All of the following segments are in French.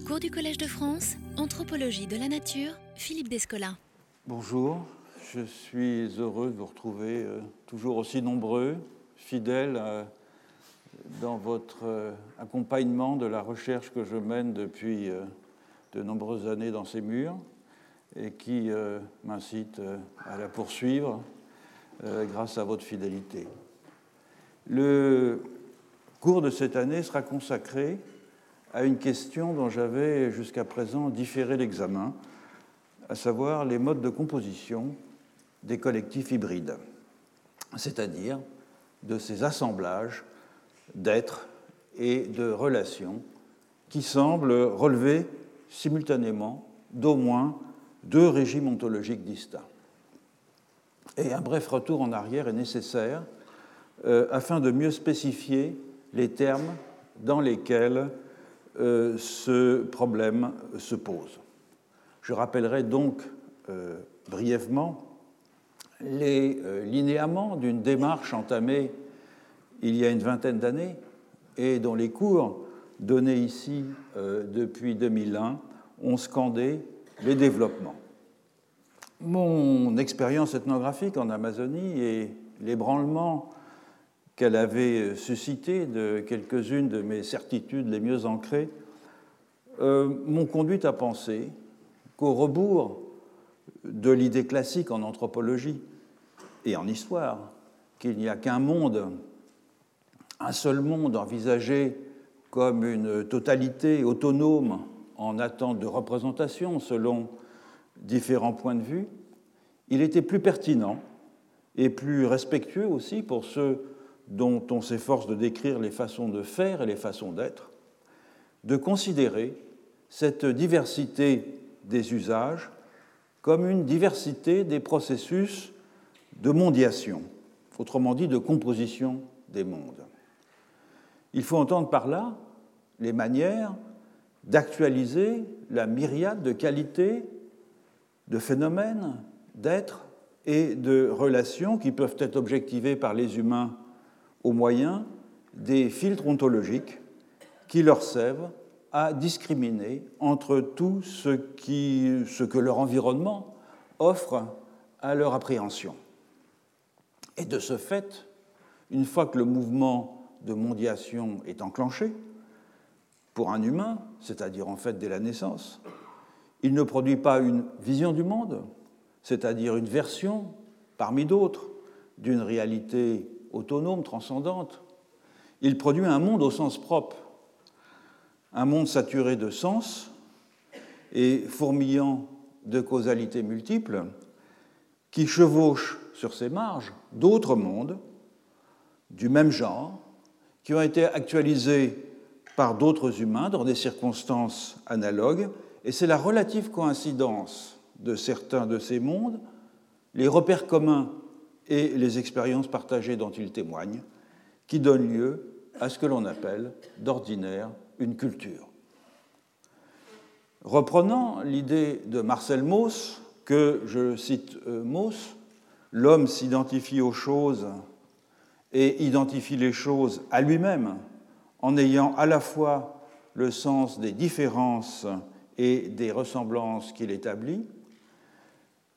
Cours du Collège de France, Anthropologie de la Nature, Philippe Descola. Bonjour, je suis heureux de vous retrouver euh, toujours aussi nombreux, fidèles euh, dans votre euh, accompagnement de la recherche que je mène depuis de nombreuses années dans ces murs et qui m'incite à la poursuivre grâce à votre fidélité. Le cours de cette année sera consacré à une question dont j'avais jusqu'à présent différé l'examen, à savoir les modes de composition des collectifs hybrides, c'est-à-dire de ces assemblages d'êtres et de relations qui semblent relever simultanément d'au moins deux régimes ontologiques distincts. Et un bref retour en arrière est nécessaire euh, afin de mieux spécifier les termes dans lesquels euh, ce problème se pose. Je rappellerai donc euh, brièvement les euh, linéaments d'une démarche entamée il y a une vingtaine d'années et dont les cours donnés ici depuis 2001 ont scandé les développements. Mon expérience ethnographique en Amazonie et l'ébranlement qu'elle avait suscité de quelques-unes de mes certitudes les mieux ancrées euh, m'ont conduit à penser qu'au rebours de l'idée classique en anthropologie et en histoire, qu'il n'y a qu'un monde, un seul monde envisagé comme une totalité autonome en attente de représentation selon différents points de vue, il était plus pertinent et plus respectueux aussi pour ceux dont on s'efforce de décrire les façons de faire et les façons d'être, de considérer cette diversité des usages comme une diversité des processus de mondiation, autrement dit de composition des mondes. Il faut entendre par là les manières d'actualiser la myriade de qualités, de phénomènes, d'êtres et de relations qui peuvent être objectivées par les humains au moyen des filtres ontologiques qui leur servent à discriminer entre tout ce, que leur environnement offre à leur appréhension. Et de ce fait, une fois que le mouvement de mondiation est enclenché, pour un humain, c'est-à-dire en fait dès la naissance, il ne produit pas une vision du monde, c'est-à-dire une version parmi d'autres d'une réalité autonome, transcendante. Il produit un monde au sens propre, un monde saturé de sens et fourmillant de causalités multiples qui chevauchent sur ses marges d'autres mondes du même genre qui ont été actualisés par d'autres humains dans des circonstances analogues, et c'est la relative coïncidence de certains de ces mondes, les repères communs et les expériences partagées dont il témoigne, qui donnent lieu à ce que l'on appelle d'ordinaire une culture. Reprenant l'idée de Marcel Mauss, que je cite euh, Mauss, l'homme s'identifie aux choses et identifie les choses à lui-même en ayant à la fois le sens des différences et des ressemblances qu'il établit,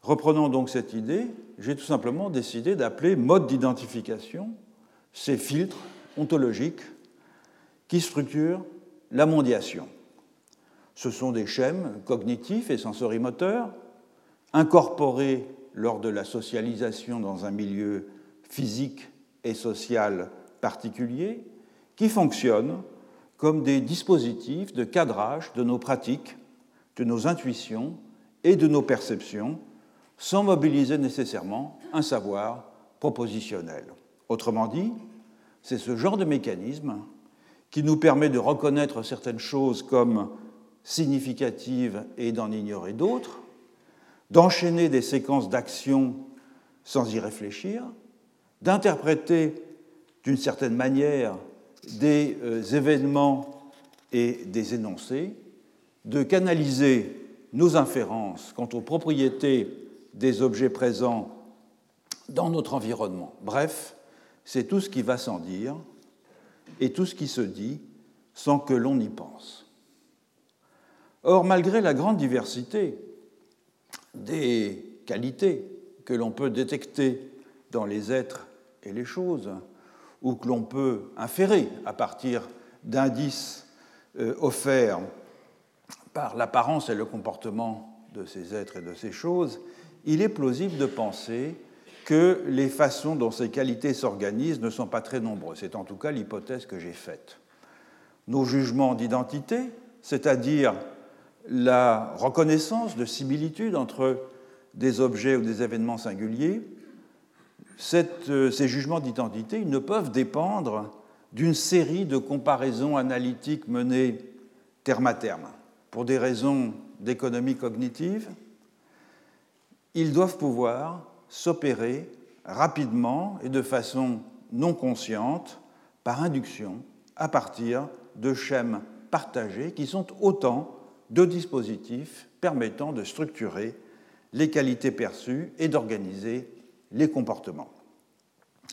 Reprenons donc cette idée, j'ai tout simplement décidé d'appeler mode d'identification ces filtres ontologiques qui structurent la mondiation. Ce sont des schèmes cognitifs et sensorimoteurs incorporés lors de la socialisation dans un milieu physique et social particulier qui fonctionnent comme des dispositifs de cadrage de nos pratiques, de nos intuitions et de nos perceptions sans mobiliser nécessairement un savoir propositionnel. Autrement dit, c'est ce genre de mécanisme qui nous permet de reconnaître certaines choses comme significatives et d'en ignorer d'autres, d'enchaîner des séquences d'actions sans y réfléchir, d'interpréter d'une certaine manière des euh, événements et des énoncés, de canaliser nos inférences quant aux propriétés des objets présents dans notre environnement. Bref, c'est tout ce qui va sans dire et tout ce qui se dit sans que l'on y pense. Or, malgré la grande diversité des qualités que l'on peut détecter dans les êtres et les choses, ou que l'on peut inférer à partir d'indices euh, offerts par l'apparence et le comportement de ces êtres et de ces choses, il est plausible de penser que les façons dont ces qualités s'organisent ne sont pas très nombreuses. C'est en tout cas l'hypothèse que j'ai faite. Nos jugements d'identité, c'est-à-dire la reconnaissance de similitudes entre des objets ou des événements singuliers, euh, ces jugements d'identité ne peuvent dépendre d'une série de comparaisons analytiques menées terme à terme. Pour des raisons d'économie cognitive, ils doivent pouvoir s'opérer rapidement et de façon non consciente par induction à partir de schèmes partagés qui sont autant de dispositifs permettant de structurer les qualités perçues et d'organiser les comportements.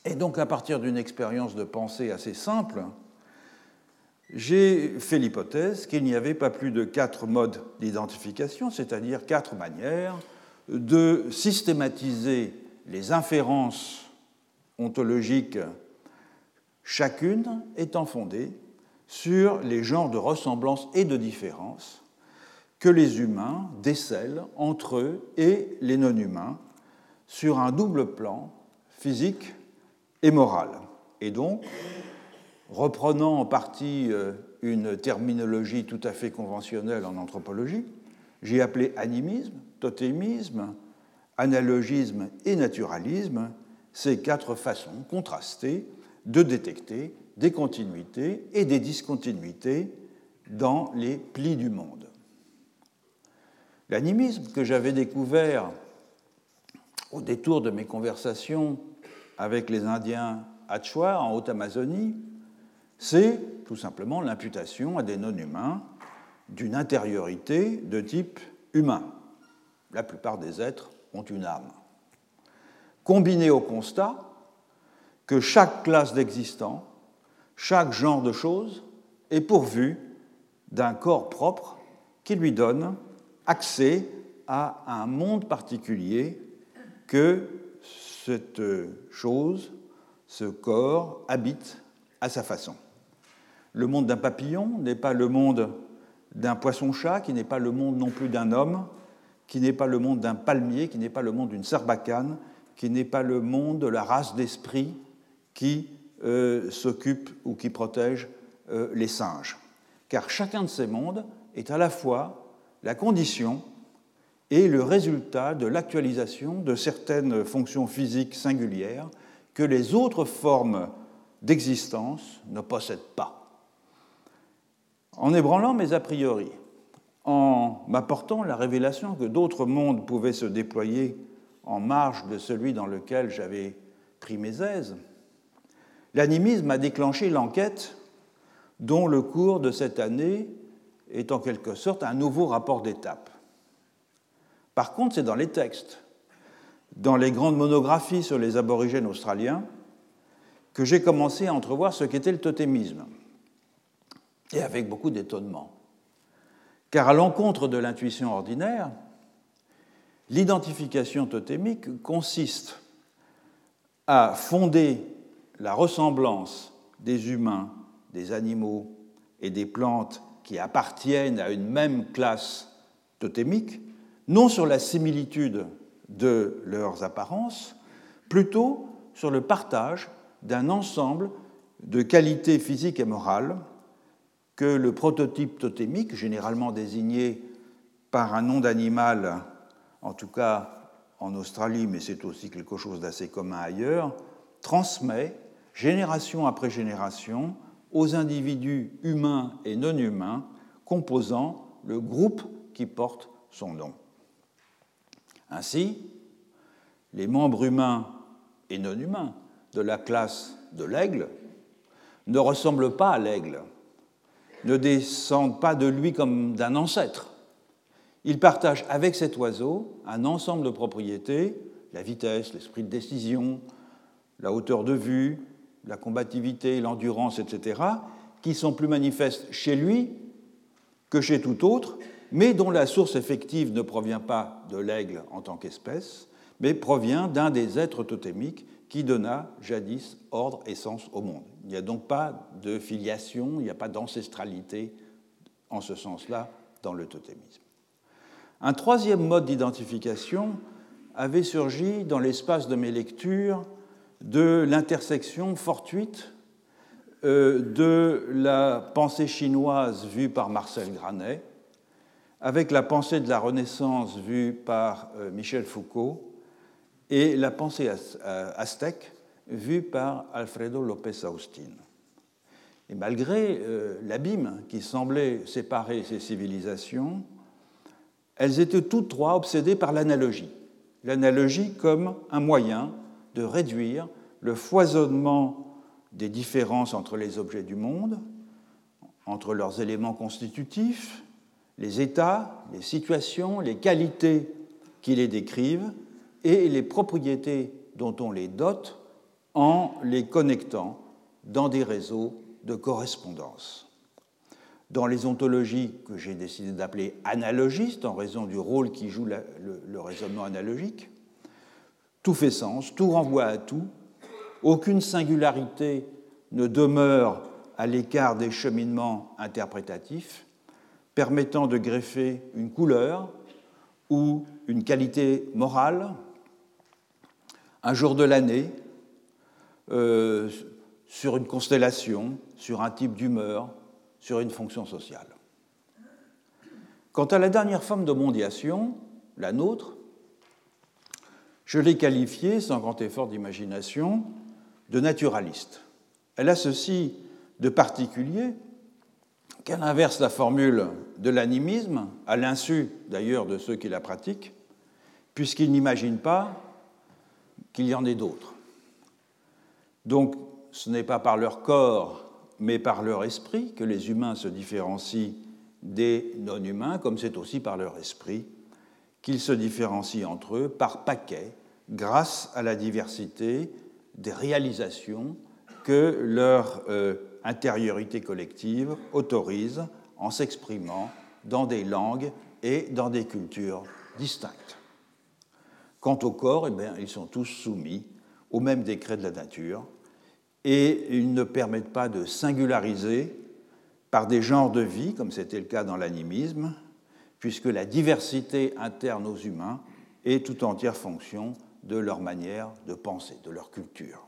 Et donc, à partir d'une expérience de pensée assez simple, j'ai fait l'hypothèse qu'il n'y avait pas plus de quatre modes d'identification, c'est-à-dire quatre manières de systématiser les inférences ontologiques, chacune étant fondée sur les genres de ressemblance et de différence que les humains décèlent entre eux et les non-humains sur un double plan physique et moral. Et donc, reprenant en partie euh, une terminologie tout à fait conventionnelle en anthropologie, j'ai appelé animisme, totémisme, analogisme et naturalisme ces quatre façons contrastées de détecter des continuités et des discontinuités dans les plis du monde. L'animisme que j'avais découvert au détour de mes conversations avec les Indiens Achua en Haute-Amazonie, c'est tout simplement l'imputation à des non-humains d'une intériorité de type humain. La plupart des êtres ont une âme. Combiné au constat que chaque classe d'existants, chaque genre de choses est pourvu d'un corps propre qui lui donne accès à un monde particulier que cette chose, ce corps, habite à sa façon. Le monde d'un papillon n'est pas le monde d'un poisson-chat, qui n'est pas le monde non plus d'un homme, qui n'est pas le monde d'un palmier, qui n'est pas le monde d'une sarbacane, qui n'est pas le monde de la race d'esprit qui euh, s'occupe ou qui protège euh, les singes. Car chacun de ces mondes est à la fois la condition et le résultat de l'actualisation de certaines fonctions physiques singulières que les autres formes d'existence ne possèdent pas. En ébranlant mes a priori, en m'apportant la révélation que d'autres mondes pouvaient se déployer en marge de celui dans lequel j'avais pris mes aises, l'animisme a déclenché l'enquête dont le cours de cette année est en quelque sorte un nouveau rapport d'étape. Par contre, c'est dans les textes, dans les grandes monographies sur les aborigènes australiens, que j'ai commencé à entrevoir ce qu'était le totémisme, et avec beaucoup d'étonnement. Car à l'encontre de l'intuition ordinaire, l'identification totémique consiste à fonder la ressemblance des humains, des animaux et des plantes qui appartiennent à une même classe totémique, non sur la similitude de leurs apparences, plutôt sur le partage d'un ensemble de qualités physiques et morales que le prototype totémique, généralement désigné par un nom d'animal, en tout cas en Australie, mais c'est aussi quelque chose d'assez commun ailleurs, transmet génération après génération aux individus humains et non humains composant le groupe qui porte son nom. Ainsi, les membres humains et non humains de la classe de l'aigle ne ressemblent pas à l'aigle, ne descendent pas de lui comme d'un ancêtre. Ils partagent avec cet oiseau un ensemble de propriétés, la vitesse, l'esprit de décision, la hauteur de vue, la combativité, l'endurance, etc., qui sont plus manifestes chez lui que chez tout autre, mais dont la source effective ne provient pas de l'aigle en tant qu'espèce, mais provient d'un des êtres totémiques qui donna jadis ordre et sens au monde. Il n'y a donc pas de filiation, il n'y a pas d'ancestralité en ce sens-là dans le totémisme. Un troisième mode d'identification avait surgi dans l'espace de mes lectures de l'intersection fortuite euh, de la pensée chinoise vue par Marcel Granet avec la pensée de la Renaissance vue par euh, Michel Foucault et la pensée euh, aztèque vue par Alfredo López Austin. Et malgré l'abîme qui semblait séparer ces civilisations, elles étaient toutes trois obsédées par l'analogie. L'analogie comme un moyen de réduire le foisonnement des différences entre les objets du monde, entre leurs éléments constitutifs, les états, les situations, les qualités qui les décrivent et les propriétés dont on les dote en les connectant dans des réseaux de correspondance. Dans les ontologies que j'ai décidé d'appeler analogistes en raison du rôle qui joue le, le raisonnement analogique, tout fait sens, tout renvoie à tout, aucune singularité ne demeure à l'écart des cheminements interprétatifs, permettant de greffer une couleur ou une qualité morale un jour de l'année euh, sur une constellation, sur un type d'humeur, sur une fonction sociale. Quant à la dernière forme de mondiation, la nôtre, je l'ai qualifiée, sans grand effort d'imagination, de naturaliste. Elle a ceci de particulier qu'elle inverse la formule de l'animisme, à l'insu d'ailleurs de ceux qui la pratiquent, puisqu'ils n'imaginent pas qu'il y en ait d'autres. Donc ce n'est pas par leur corps, mais par leur esprit que les humains se différencient des non-humains, comme c'est aussi par leur esprit qu'ils se différencient entre eux par paquets, grâce à la diversité des réalisations que leur euh, intériorité collective autorise en s'exprimant dans des langues et dans des cultures distinctes. Quant au corps, eh ils sont tous soumis au même décret de la nature et ils ne permettent pas de singulariser par des genres de vie, comme c'était le cas dans l'animisme, puisque la diversité interne aux humains est tout entière fonction de leur manière de penser, de leur culture.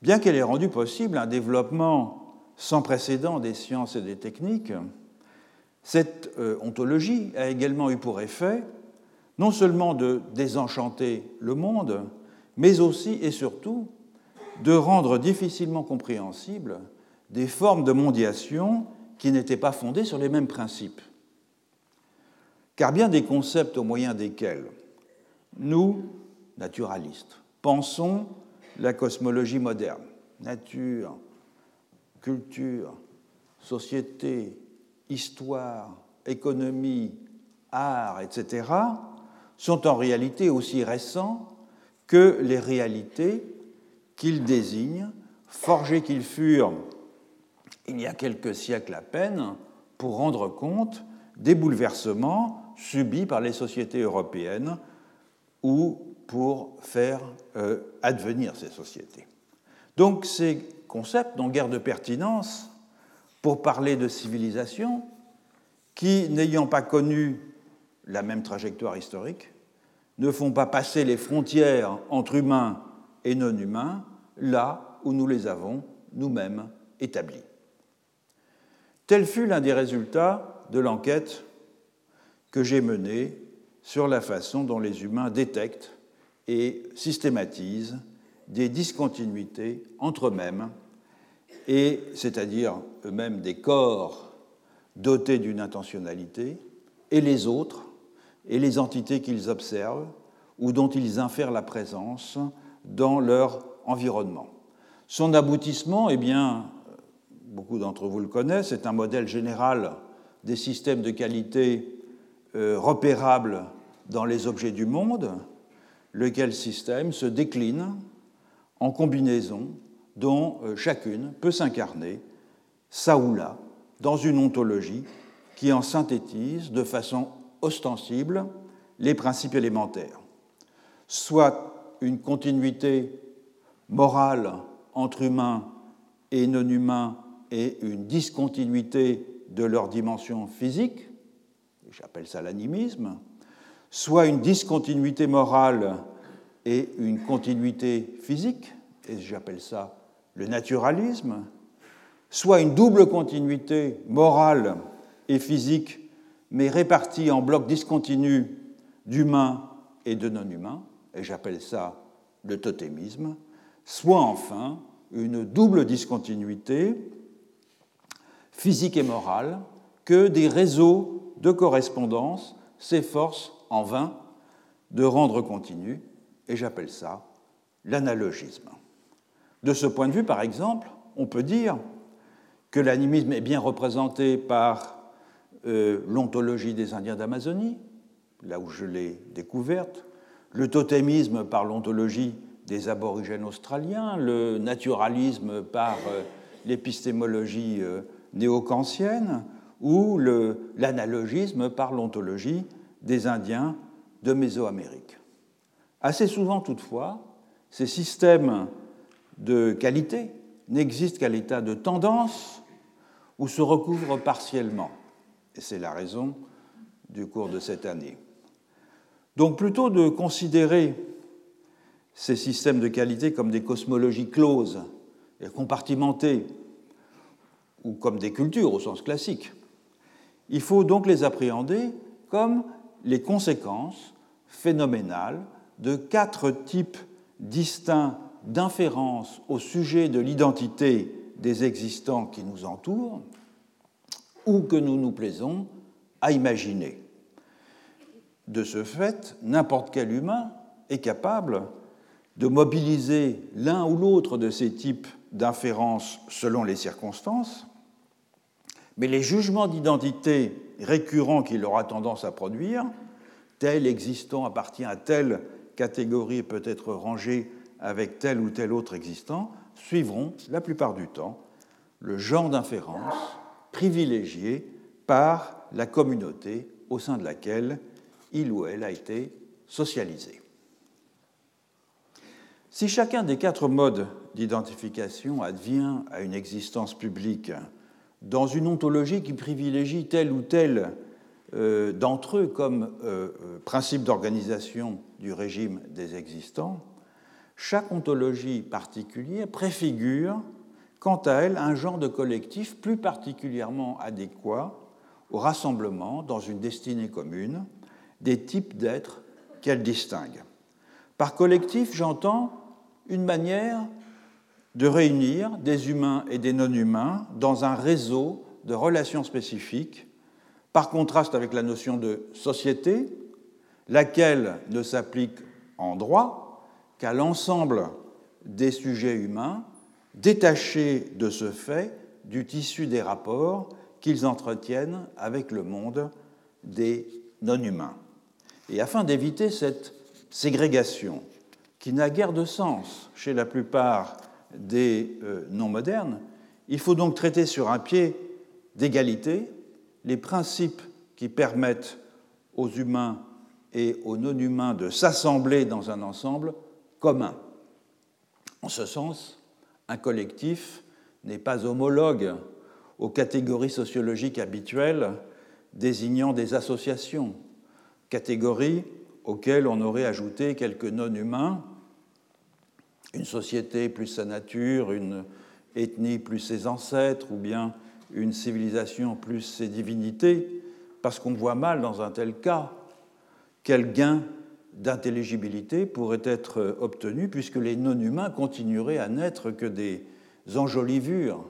Bien qu'elle ait rendu possible un développement sans précédent des sciences et des techniques, cette euh, ontologie a également eu pour effet non seulement de désenchanter le monde, mais aussi et surtout de rendre difficilement compréhensibles des formes de mondiation qui n'étaient pas fondées sur les mêmes principes. Car bien des concepts au moyen desquels nous, naturalistes, pensons la cosmologie moderne, nature, culture, société, histoire, économie, art, etc., sont en réalité aussi récents que les réalités qu'ils désignent, forgées qu'ils furent il y a quelques siècles à peine, pour rendre compte des bouleversements subis par les sociétés européennes ou pour faire euh, advenir ces sociétés. Donc ces concepts n'ont guère de pertinence pour parler de civilisation qui, n'ayant pas connu la même trajectoire historique, ne font pas passer les frontières entre humains et non humains là où nous les avons nous-mêmes établies. Tel fut l'un des résultats de l'enquête que j'ai menée sur la façon dont les humains détectent et systématisent des discontinuités entre eux-mêmes, et c'est-à-dire eux-mêmes des corps dotés d'une intentionnalité, et les autres, et les entités qu'ils observent ou dont ils infèrent la présence dans leur environnement. Son aboutissement, eh bien, beaucoup d'entre vous le connaissent, c'est un modèle général des systèmes de qualité euh, repérable dans les objets du monde, lequel système se décline en combinaisons dont euh, chacune peut s'incarner, ça ou là, dans une ontologie qui en synthétise de façon ostensible les principes élémentaires, soit une continuité morale entre humains et non humains et une discontinuité de leur dimension physique, j'appelle ça l'animisme, soit une discontinuité morale et une continuité physique, et j'appelle ça le naturalisme, soit une double continuité morale et physique, mais répartie en blocs discontinus d'humains et de non-humains, et j'appelle ça le totémisme, soit enfin une double discontinuité physique et morale que des réseaux de correspondance s'efforcent en vain de rendre continu, et j'appelle ça l'analogisme. De ce point de vue, par exemple, on peut dire que l'animisme est bien représenté par euh, l'ontologie des Indiens d'Amazonie, là où je l'ai découverte, le totémisme par l'ontologie des aborigènes australiens, le naturalisme par euh, l'épistémologie euh, néo-kantienne ou l'analogisme par l'ontologie des Indiens de Mésoamérique. Assez souvent, toutefois, ces systèmes de qualité n'existent qu'à l'état de tendance ou se recouvrent partiellement. Et c'est la raison du cours de cette année. Donc plutôt de considérer ces systèmes de qualité comme des cosmologies closes et compartimentées, ou comme des cultures au sens classique, il faut donc les appréhender comme les conséquences phénoménales de quatre types distincts d'inférence au sujet de l'identité des existants qui nous entourent que nous nous plaisons à imaginer. De ce fait, n'importe quel humain est capable de mobiliser l'un ou l'autre de ces types d'inférence selon les circonstances, mais les jugements d'identité récurrents qu'il aura tendance à produire, tel existant appartient à telle catégorie et peut être rangé avec tel ou tel autre existant, suivront la plupart du temps le genre d'inférence privilégié par la communauté au sein de laquelle il ou elle a été socialisé. Si chacun des quatre modes d'identification advient à une existence publique dans une ontologie qui privilégie tel ou tel euh, d'entre eux comme euh, euh, principe d'organisation du régime des existants, chaque ontologie particulière préfigure, quant à elle, un genre de collectif plus particulièrement adéquat au rassemblement, dans une destinée commune, des types d'êtres qu'elle distingue. Par collectif, j'entends une manière de réunir des humains et des non-humains dans un réseau de relations spécifiques, par contraste avec la notion de société, laquelle ne s'applique en droit qu'à l'ensemble des sujets humains, détachés de ce fait du tissu des rapports qu'ils entretiennent avec le monde des non-humains. Et afin d'éviter cette ségrégation, qui n'a guère de sens chez la plupart des euh, non-modernes, il faut donc traiter sur un pied d'égalité les principes qui permettent aux humains et aux non-humains de s'assembler dans un ensemble commun. En ce sens, un collectif n'est pas homologue aux catégories sociologiques habituelles désignant des associations, catégories auxquelles on aurait ajouté quelques non-humains, une société plus sa nature, une ethnie plus ses ancêtres, ou bien une civilisation plus ses divinités, parce qu'on voit mal dans un tel cas quel gain d'intelligibilité pourrait être obtenue puisque les non-humains continueraient à n'être que des enjolivures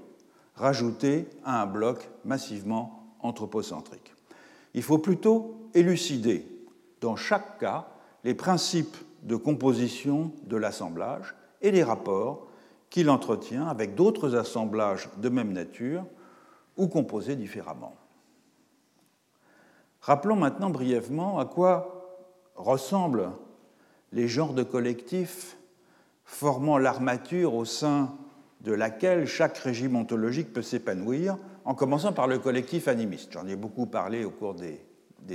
rajoutées à un bloc massivement anthropocentrique. Il faut plutôt élucider dans chaque cas les principes de composition de l'assemblage et les rapports qu'il entretient avec d'autres assemblages de même nature ou composés différemment. Rappelons maintenant brièvement à quoi ressemblent les genres de collectifs formant l'armature au sein de laquelle chaque régime ontologique peut s'épanouir en commençant par le collectif animiste. J'en ai beaucoup parlé au cours des,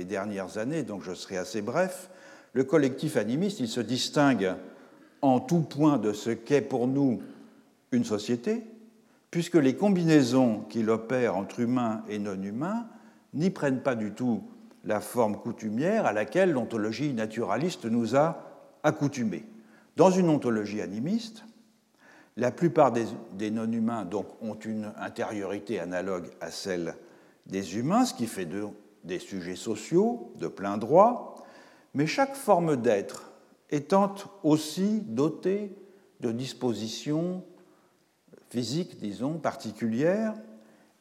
dernières années, donc je serai assez bref. Le collectif animiste, il se distingue en tout point de ce qu'est pour nous une société, puisque les combinaisons qu'il opère entre humains et non humains n'y prennent pas du tout la forme coutumière à laquelle l'ontologie naturaliste nous a accoutumés. Dans une ontologie animiste, la plupart des, non-humains donc, ont une intériorité analogue à celle des humains, ce qui fait des sujets sociaux de plein droit, mais chaque forme d'être étant aussi dotée de dispositions physiques, disons, particulières,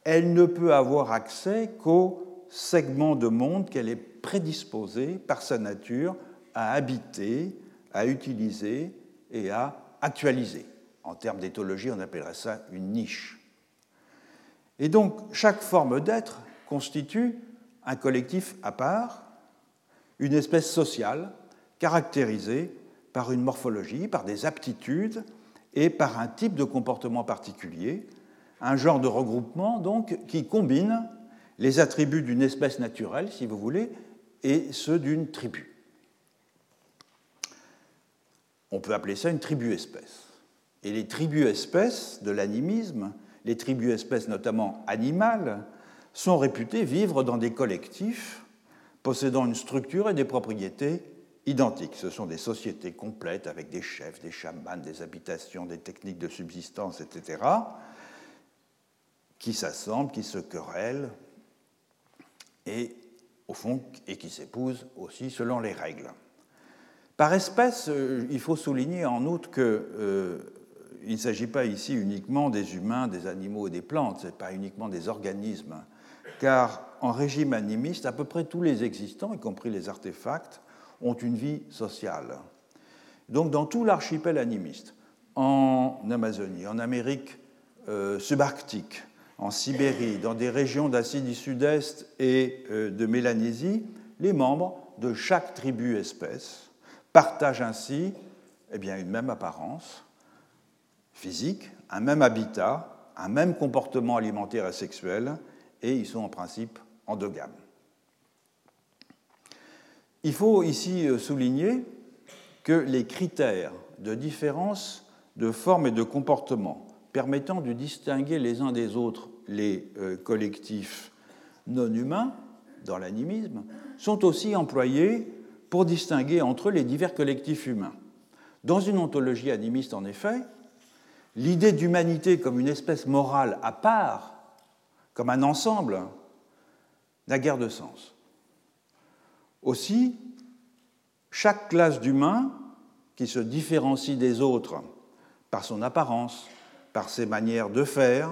elle ne peut avoir accès qu'aux segments de monde qu'elle est prédisposée par sa nature à habiter, à utiliser et à actualiser. En termes d'éthologie, on appellerait ça une niche. Et donc, chaque forme d'être constitue un collectif à part, une espèce sociale caractérisée par une morphologie, par des aptitudes et par un type de comportement particulier, un genre de regroupement donc qui combine les attributs d'une espèce naturelle, si vous voulez, et ceux d'une tribu. On peut appeler ça une tribu-espèce. Et les tribus-espèces de l'animisme, les tribus-espèces notamment animales, sont réputées vivre dans des collectifs possédant une structure et des propriétés identiques. Ce sont des sociétés complètes avec des chefs, des chamans, des habitations, des techniques de subsistance, etc., qui s'assemblent, qui se querellent et, au fond, et qui s'épousent aussi selon les règles. Par espèce, euh, il faut souligner en outre qu'il euh, ne s'agit pas ici uniquement des humains, des animaux et des plantes, ce n'est pas uniquement des organismes, car en régime animiste, à peu près tous les existants, y compris les artefacts, ont une vie sociale. Donc dans tout l'archipel animiste, en Amazonie, en Amérique euh, subarctique, en Sibérie, dans des régions d'Asie du Sud-Est et de Mélanésie, les membres de chaque tribu-espèce partagent ainsi eh une même apparence physique, un même habitat, un même comportement alimentaire et sexuel, et ils sont en principe endogames. Il faut ici euh, souligner que les critères de différence de forme et de comportement permettant de distinguer les uns des autres les euh, collectifs non humains dans l'animisme sont aussi employés pour distinguer entre eux les divers collectifs humains. Dans une ontologie animiste, en effet, l'idée d'humanité comme une espèce morale à part, comme un ensemble, n'a guère de sens. Aussi, chaque classe d'humains qui se différencie des autres par son apparence, par ses manières de faire,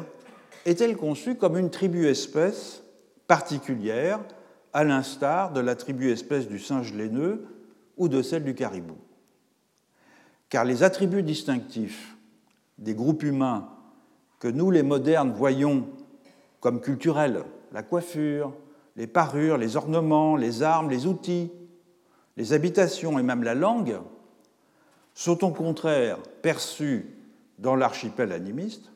est-elle conçue comme une tribu-espèce particulière à l'instar de la tribu espèce du singe laineux ou de celle du caribou? Car les attributs distinctifs des groupes humains que nous, les modernes, voyons comme culturels, la coiffure, les parures, les ornements, les armes, les outils, les habitations et même la langue, sont au contraire perçus dans l'archipel animiste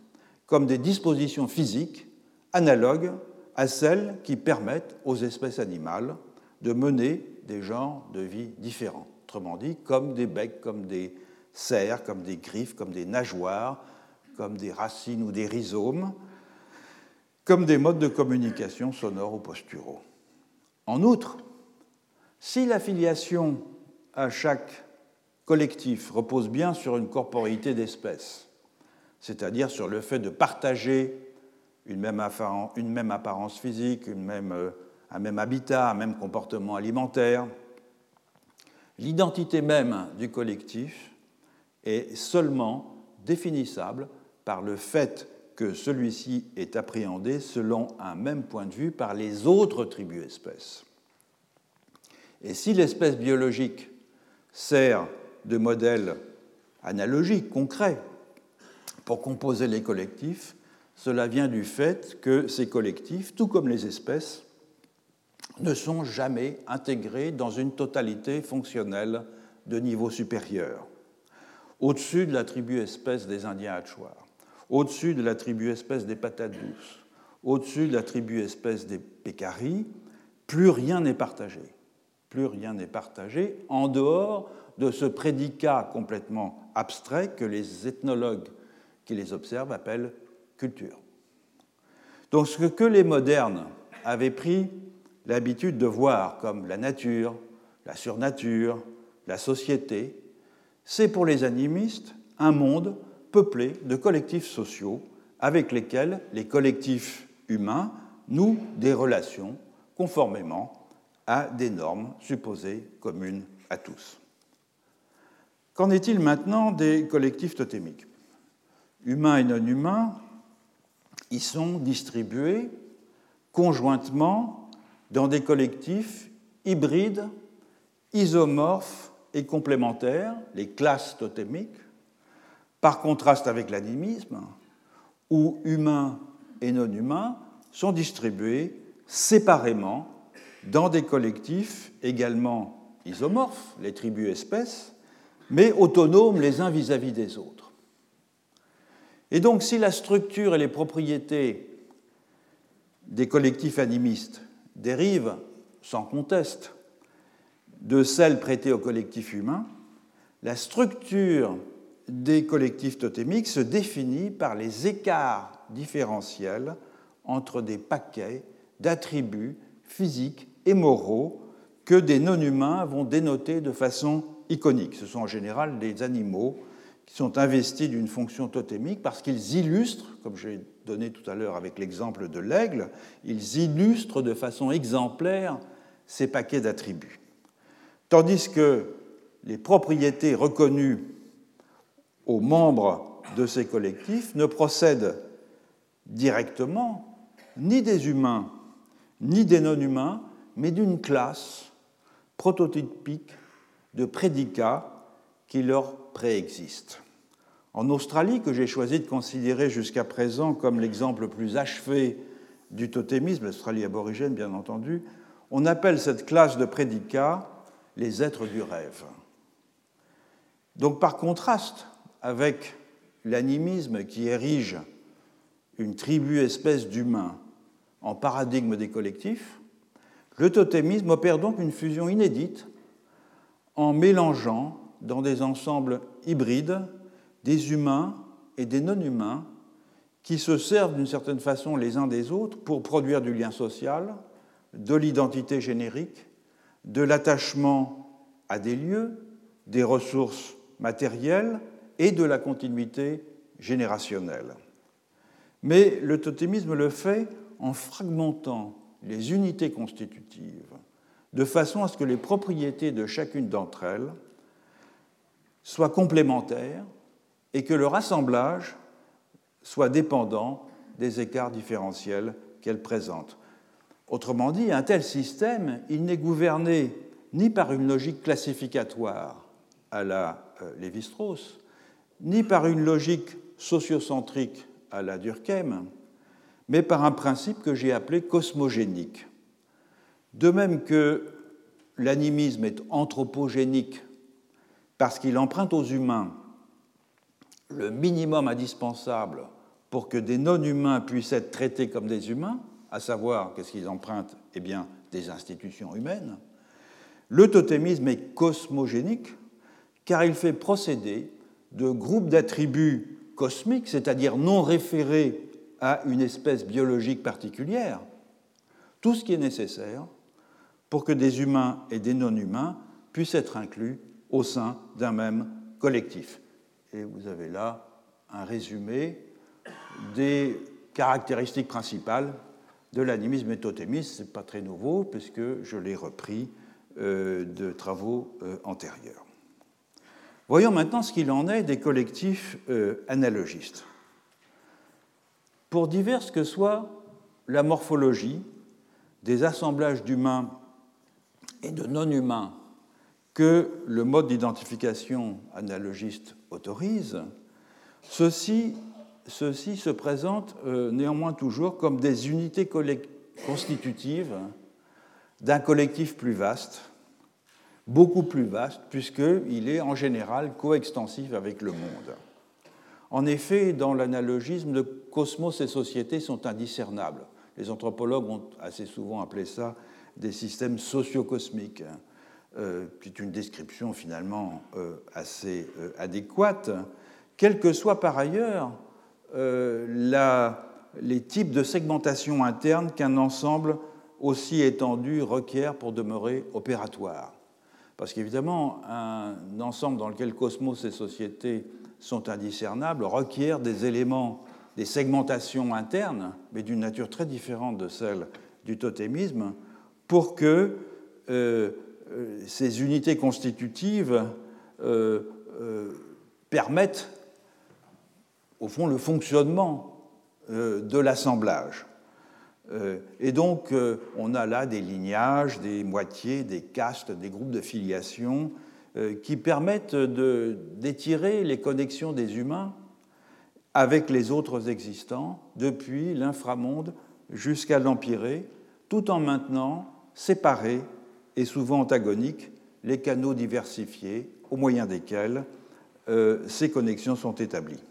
comme des dispositions physiques analogues à celles qui permettent aux espèces animales de mener des genres de vie différents. Autrement dit, comme des becs, comme des serres, comme des griffes, comme des nageoires, comme des racines ou des rhizomes, comme des modes de communication sonores ou posturaux. En outre, si l'affiliation à chaque collectif repose bien sur une corporéité d'espèces, c'est-à-dire sur le fait de partager une même, apparence physique, euh, un même habitat, un même comportement alimentaire. L'identité même du collectif est seulement définissable par le fait que celui-ci est appréhendé selon un même point de vue par les autres tribus-espèces. Et si l'espèce biologique sert de modèle analogique, concret, pour composer les collectifs, cela vient du fait que ces collectifs, tout comme les espèces, ne sont jamais intégrés dans une totalité fonctionnelle de niveau supérieur. Au-dessus de la tribu espèce des Indiens Hatchoirs, au-dessus de la tribu espèce des patates douces, au-dessus de la tribu espèce des pécaris, plus rien n'est partagé. Plus rien n'est partagé en dehors de ce prédicat complètement abstrait que les ethnologues qui les observent appellent culture. Donc ce que les modernes avaient pris l'habitude de voir comme la nature, la surnature, la société, c'est pour les animistes un monde peuplé de collectifs sociaux avec lesquels les collectifs humains nouent des relations conformément à des normes supposées communes à tous. Qu'en est-il maintenant des collectifs totémiques? Humains et non humains y sont distribués conjointement dans des collectifs hybrides, isomorphes et complémentaires, les classes totémiques, par contraste avec l'animisme, où humains et non humains sont distribués séparément dans des collectifs également isomorphes, les tribus espèces, mais autonomes les uns vis-à-vis des autres. Et donc si la structure et les propriétés des collectifs animistes dérivent, sans conteste, de celles prêtées aux collectifs humains, la structure des collectifs totémiques se définit par les écarts différentiels entre des paquets d'attributs physiques et moraux que des non-humains vont dénoter de façon iconique. Ce sont en général des animaux qui sont investis d'une fonction totémique parce qu'ils illustrent, comme j'ai donné tout à l'heure avec l'exemple de l'aigle, ils illustrent de façon exemplaire ces paquets d'attributs. Tandis que les propriétés reconnues aux membres de ces collectifs ne procèdent directement ni des humains ni des non-humains, mais d'une classe prototypique de prédicats qui leur préexistent. En Australie, que j'ai choisi de considérer jusqu'à présent comme l'exemple le plus achevé du totémisme, l'Australie aborigène bien entendu, on appelle cette classe de prédicats les êtres du rêve. Donc par contraste avec l'animisme qui érige une tribu espèce d'humains en paradigme des collectifs, le totémisme opère donc une fusion inédite en mélangeant dans des ensembles hybrides des humains et des non-humains qui se servent d'une certaine façon les uns des autres pour produire du lien social, de l'identité générique, de l'attachement à des lieux, des ressources matérielles et de la continuité générationnelle. Mais le totémisme le fait en fragmentant les unités constitutives de façon à ce que les propriétés de chacune d'entre elles soient complémentaires et que leur assemblage soit dépendant des écarts différentiels qu'elles présentent. Autrement dit, un tel système, il n'est gouverné ni par une logique classificatoire à la euh, Lévi-Strauss, ni par une logique sociocentrique à la Durkheim, mais par un principe que j'ai appelé cosmogénique. De même que l'animisme est anthropogénique parce qu'il emprunte aux humains le minimum indispensable pour que des non-humains puissent être traités comme des humains, à savoir, qu'est-ce qu'ils empruntent Eh bien, des institutions humaines. Le totémisme est cosmogénique car il fait procéder de groupes d'attributs cosmiques, c'est-à-dire non référés à une espèce biologique particulière, tout ce qui est nécessaire pour que des humains et des non-humains puissent être inclus au sein d'un même collectif. Et vous avez là un résumé des caractéristiques principales de l'animisme et totémisme. Ce n'est pas très nouveau puisque je l'ai repris euh, de travaux euh, antérieurs. Voyons maintenant ce qu'il en est des collectifs euh, analogistes. Pour diverses que soit la morphologie des assemblages d'humains et de non-humains que le mode d'identification analogiste autorise, ceux-ci se présentent euh, néanmoins toujours comme des unités constitutives d'un collectif plus vaste, beaucoup plus vaste, puisqu'il est en général coextensif avec le monde. En effet, dans l'analogisme, cosmos et société sont indiscernables. Les anthropologues ont assez souvent appelé ça des systèmes sociocosmiques, qui est une description finalement euh, assez euh, adéquate, quels que soient par ailleurs les types de segmentation interne qu'un ensemble aussi étendu requiert pour demeurer opératoire. Parce qu'évidemment, un ensemble dans lequel cosmos et société sont indiscernables requiert des éléments, des segmentations internes, mais d'une nature très différente de celle du totémisme, pour que euh, euh, ces unités constitutives euh, permettent, au fond, le fonctionnement de l'assemblage. Et donc, on a là des lignages, des moitiés, des castes, des groupes de filiation qui permettent d'étirer les connexions des humains avec les autres existants, depuis l'inframonde jusqu'à l'empirée, tout en maintenant séparés et souvent antagoniques les canaux diversifiés au moyen desquels euh, ces connexions sont établies.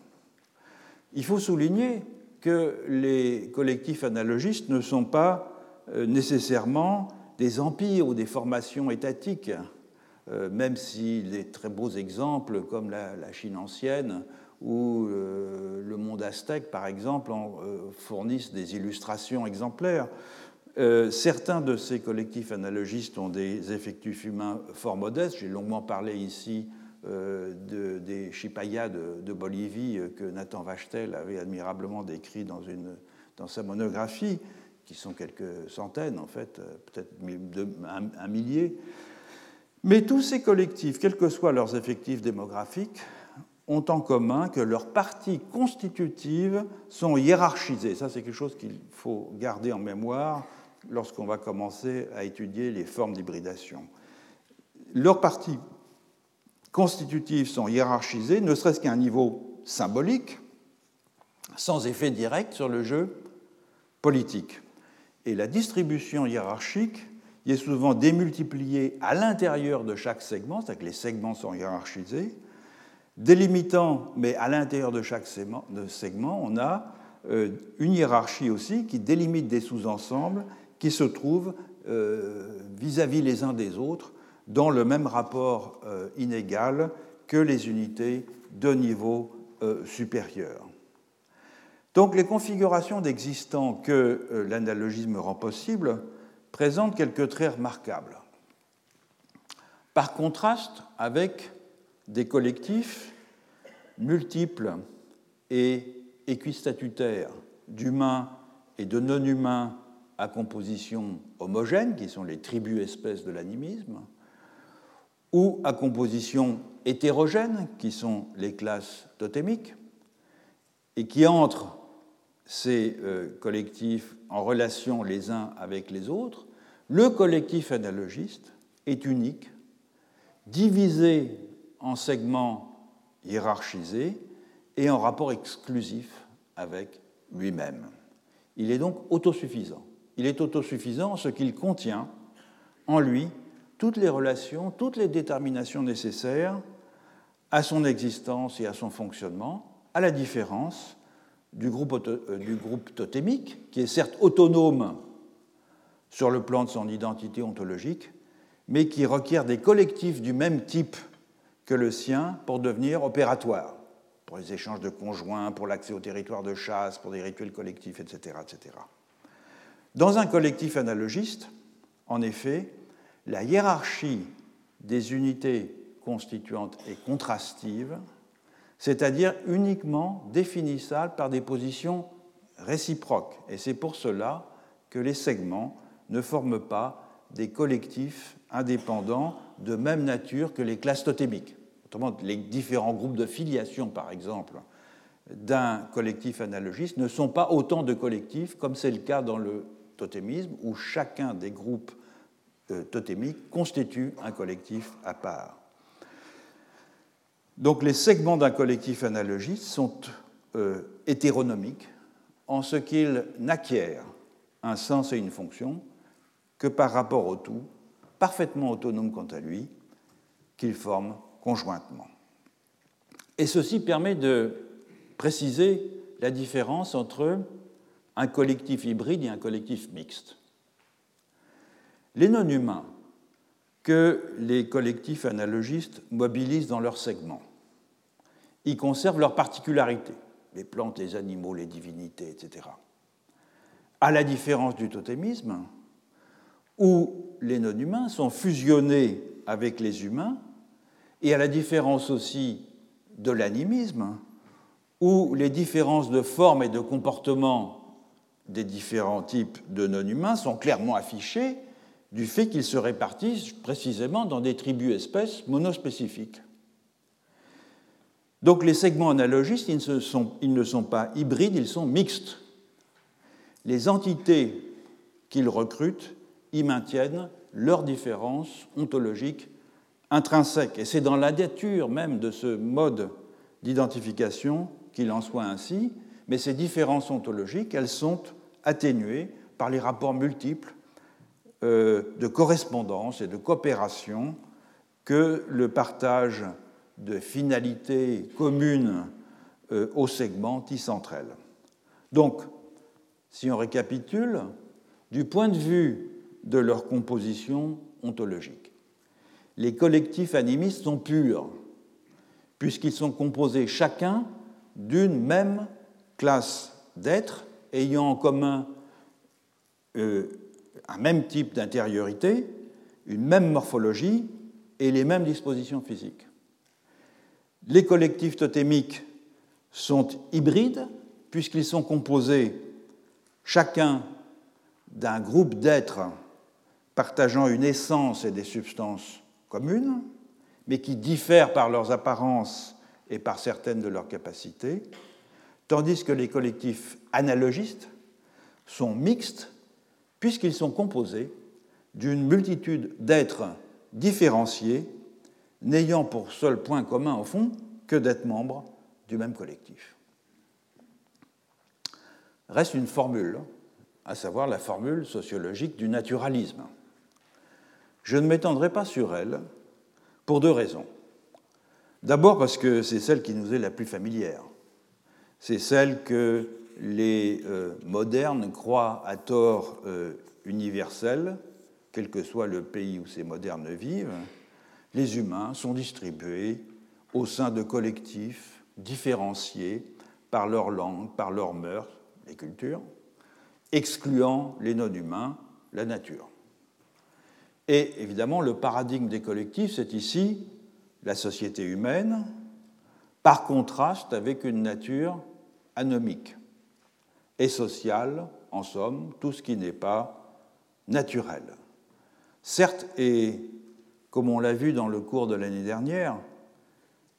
Il faut souligner que les collectifs analogistes ne sont pas euh, nécessairement des empires ou des formations étatiques, euh, même si les très beaux exemples comme la, Chine ancienne ou le monde aztèque, par exemple, en, fournissent des illustrations exemplaires. Euh, certains de ces collectifs analogistes ont des effectifs humains fort modestes. J'ai longuement parlé ici euh, des Chipayas de, Bolivie euh, que Nathan Vachtel avait admirablement décrit dans, une, dans sa monographie, qui sont quelques centaines en fait, peut-être un, un millier. Mais tous ces collectifs, quels que soient leurs effectifs démographiques, ont en commun que leurs parties constitutives sont hiérarchisées. Ça, c'est quelque chose qu'il faut garder en mémoire lorsqu'on va commencer à étudier les formes d'hybridation. Leurs parties constitutives sont hiérarchisées, ne serait-ce qu'à un niveau symbolique, sans effet direct sur le jeu politique. Et la distribution hiérarchique est souvent démultipliée à l'intérieur de chaque segment, c'est-à-dire que les segments sont hiérarchisés, délimitant, mais à l'intérieur de chaque segment, on a euh, une hiérarchie aussi qui délimite des sous-ensembles qui se trouvent euh, vis-à-vis les uns des autres dans le même rapport euh, inégal que les unités de niveau euh, supérieur. Donc les configurations d'existants que l'analogisme rend possible présentent quelques traits remarquables. Par contraste avec des collectifs multiples et équistatutaires d'humains et de non-humains à composition homogène, qui sont les tribus-espèces de l'animisme, ou à composition hétérogène, qui sont les classes totémiques, et qui entrent ces euh, collectifs en relation les uns avec les autres, le collectif analogiste est unique, divisé en segments hiérarchisés et en rapport exclusif avec lui-même. Il est donc autosuffisant il est autosuffisant en ce qu'il contient en lui toutes les relations, toutes les déterminations nécessaires à son existence et à son fonctionnement, à la différence du groupe, euh, du groupe totémique, qui est certes autonome sur le plan de son identité ontologique, mais qui requiert des collectifs du même type que le sien pour devenir opératoire, pour les échanges de conjoints, pour l'accès au territoire de chasse, pour des rituels collectifs, etc. Dans un collectif analogiste, en effet, la hiérarchie des unités constituantes est contrastive, c'est-à-dire uniquement définissable par des positions réciproques. Et c'est pour cela que les segments ne forment pas des collectifs indépendants de même nature que les classes totémiques. Autrement, les différents groupes de filiation, par exemple, d'un collectif analogiste ne sont pas autant de collectifs comme c'est le cas dans le totémisme où chacun des groupes euh, totémiques constitue un collectif à part. Donc les segments d'un collectif analogiste sont euh, hétéronomiques en ce qu'ils n'acquièrent un sens et une fonction que par rapport au tout, parfaitement autonome quant à lui, qu'ils forment conjointement. Et ceci permet de préciser la différence entre un collectif hybride et un collectif mixte. Les non-humains que les collectifs analogistes mobilisent dans leurs segments, ils conservent leurs particularités, les plantes, les animaux, les divinités, etc. À la différence du totémisme, où les non-humains sont fusionnés avec les humains, et à la différence aussi de l'animisme, où les différences de forme et de comportement des différents types de non-humains sont clairement affichées du fait qu'ils se répartissent précisément dans des tribus-espèces monospécifiques. Donc les segments analogistes, ils ne, sont, ils ne sont pas hybrides, ils sont mixtes. Les entités qu'ils recrutent y maintiennent leurs différences ontologiques intrinsèques. Et c'est dans la nature même de ce mode d'identification qu'il en soit ainsi, mais ces différences ontologiques, elles sont atténuées par les rapports multiples euh, de correspondance et de coopération que le partage de finalités communes euh, aux segments tisse entre elles. Donc, si on récapitule, du point de vue de leur composition ontologique, les collectifs animistes sont purs, puisqu'ils sont composés chacun d'une même classe d'êtres ayant en commun euh, un même type d'intériorité, une même morphologie et les mêmes dispositions physiques. Les collectifs totémiques sont hybrides puisqu'ils sont composés chacun d'un groupe d'êtres partageant une essence et des substances communes, mais qui diffèrent par leurs apparences et par certaines de leurs capacités, tandis que les collectifs analogistes sont mixtes puisqu'ils sont composés d'une multitude d'êtres différenciés, n'ayant pour seul point commun, au fond, que d'être membres du même collectif. Reste une formule, à savoir la formule sociologique du naturalisme. Je ne m'étendrai pas sur elle pour deux raisons. D'abord parce que c'est celle qui nous est la plus familière. C'est celle que les euh, modernes croient à tort euh, universelle, quel que soit le pays où ces modernes vivent. Les humains sont distribués au sein de collectifs différenciés par leur langue, par leurs mœurs, les cultures, excluant les non-humains, la nature. Et évidemment, le paradigme des collectifs, c'est ici la société humaine, par contraste avec une nature anomique et sociale, en somme, tout ce qui n'est pas naturel. Certes, et comme on l'a vu dans le cours de l'année dernière,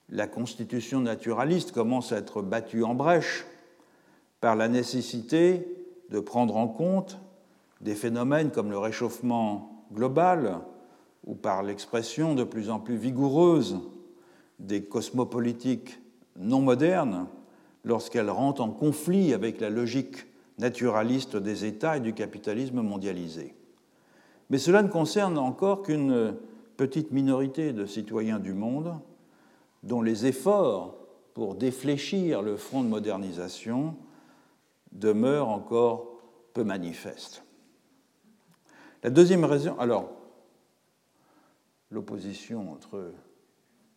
la constitution naturaliste commence à être battue en brèche par la nécessité de prendre en compte des phénomènes comme le réchauffement globale ou par l'expression de plus en plus vigoureuse des cosmopolitiques non modernes lorsqu'elles rentrent en conflit avec la logique naturaliste des États et du capitalisme mondialisé. Mais cela ne concerne encore qu'une petite minorité de citoyens du monde dont les efforts pour défléchir le front de modernisation demeurent encore peu manifestes. La deuxième raison, alors, l'opposition entre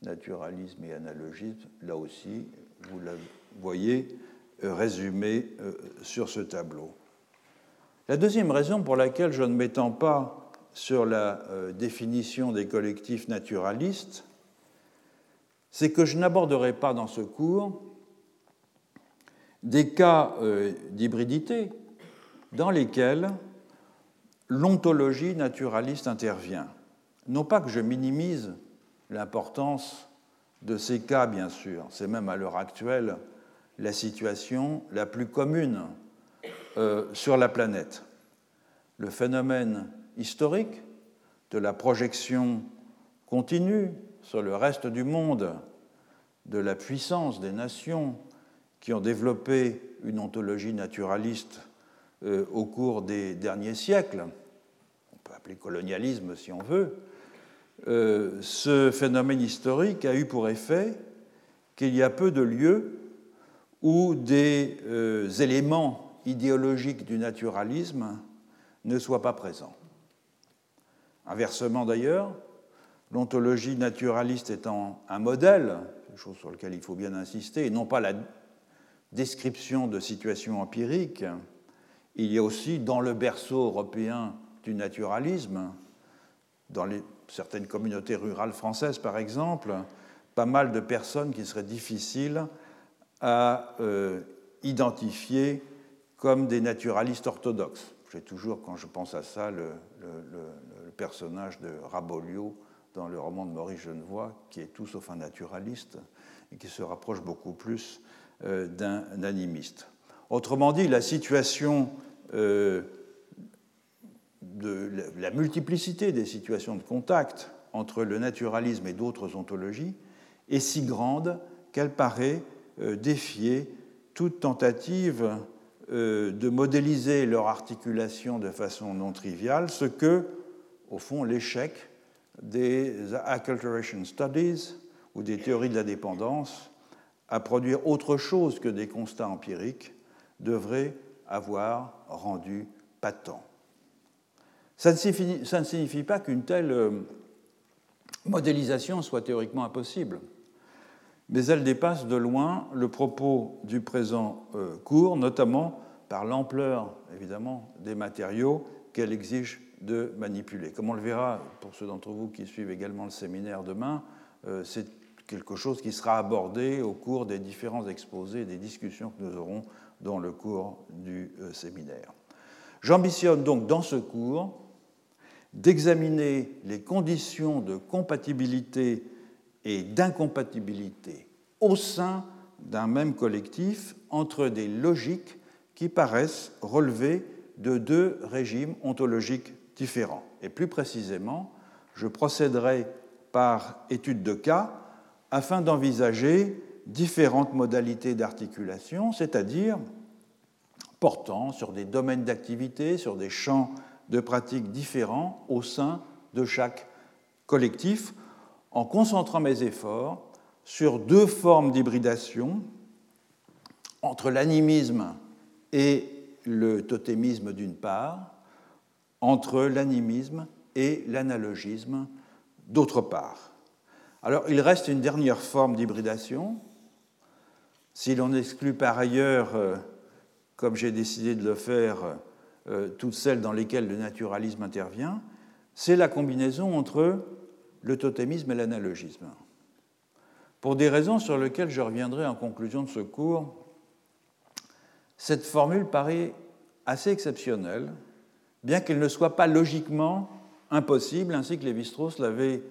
naturalisme et analogisme, là aussi, vous la voyez euh, résumée euh, sur ce tableau. La deuxième raison pour laquelle je ne m'étends pas sur la euh, définition des collectifs naturalistes, c'est que je n'aborderai pas dans ce cours des cas d'hybridité dans lesquels l'ontologie naturaliste intervient. Non pas que je minimise l'importance de ces cas, bien sûr, c'est même à l'heure actuelle la situation la plus commune euh, sur la planète. Le phénomène historique de la projection continue sur le reste du monde de la puissance des nations qui ont développé une ontologie naturaliste euh, au cours des derniers siècles, appeler colonialisme si on veut, euh, ce phénomène historique a eu pour effet qu'il y a peu de lieux où des éléments idéologiques du naturalisme ne soient pas présents. Inversement d'ailleurs, l'ontologie naturaliste étant un modèle, chose sur laquelle il faut bien insister, et non pas la description de situations empiriques, il y a aussi dans le berceau européen du naturalisme, dans certaines communautés rurales françaises par exemple, pas mal de personnes qui seraient difficiles à euh, identifier comme des naturalistes orthodoxes. J'ai toujours, quand je pense à ça, le, personnage de Rabolio dans le roman de Maurice Genevoix, qui est tout sauf un naturaliste et qui se rapproche beaucoup plus euh, d'un animiste. Autrement dit, la situation euh, la multiplicité des situations de contact entre le naturalisme et d'autres ontologies est si grande qu'elle paraît défier toute tentative de modéliser leur articulation de façon non triviale, ce que, au fond, l'échec des acculturation studies ou des théories de la dépendance à produire autre chose que des constats empiriques devrait avoir rendu patent. Ça ne signifie, ça ne signifie pas qu'une telle euh, modélisation soit théoriquement impossible, mais elle dépasse de loin le propos du présent euh, cours, notamment par l'ampleur, évidemment, des matériaux qu'elle exige de manipuler. Comme on le verra pour ceux d'entre vous qui suivent également le séminaire demain, euh, c'est quelque chose qui sera abordé au cours des différents exposés et des discussions que nous aurons dans le cours du euh, séminaire. J'ambitionne donc dans ce cours d'examiner les conditions de compatibilité et d'incompatibilité au sein d'un même collectif entre des logiques qui paraissent relever de deux régimes ontologiques différents. Et plus précisément, je procéderai par étude de cas afin d'envisager différentes modalités d'articulation, c'est-à-dire portant sur des domaines d'activité, sur des champs de pratiques différents au sein de chaque collectif, en concentrant mes efforts sur deux formes d'hybridation entre l'animisme et le totémisme d'une part, entre l'animisme et l'analogisme d'autre part. Alors il reste une dernière forme d'hybridation. Si l'on exclut par ailleurs, euh, comme j'ai décidé de le faire, euh, toutes celles dans lesquelles le naturalisme intervient, c'est la combinaison entre le totémisme et l'analogisme. Pour des raisons sur lesquelles je reviendrai en conclusion de ce cours, cette formule paraît assez exceptionnelle, bien qu'elle ne soit pas logiquement impossible, ainsi que Lévi-Strauss l'avait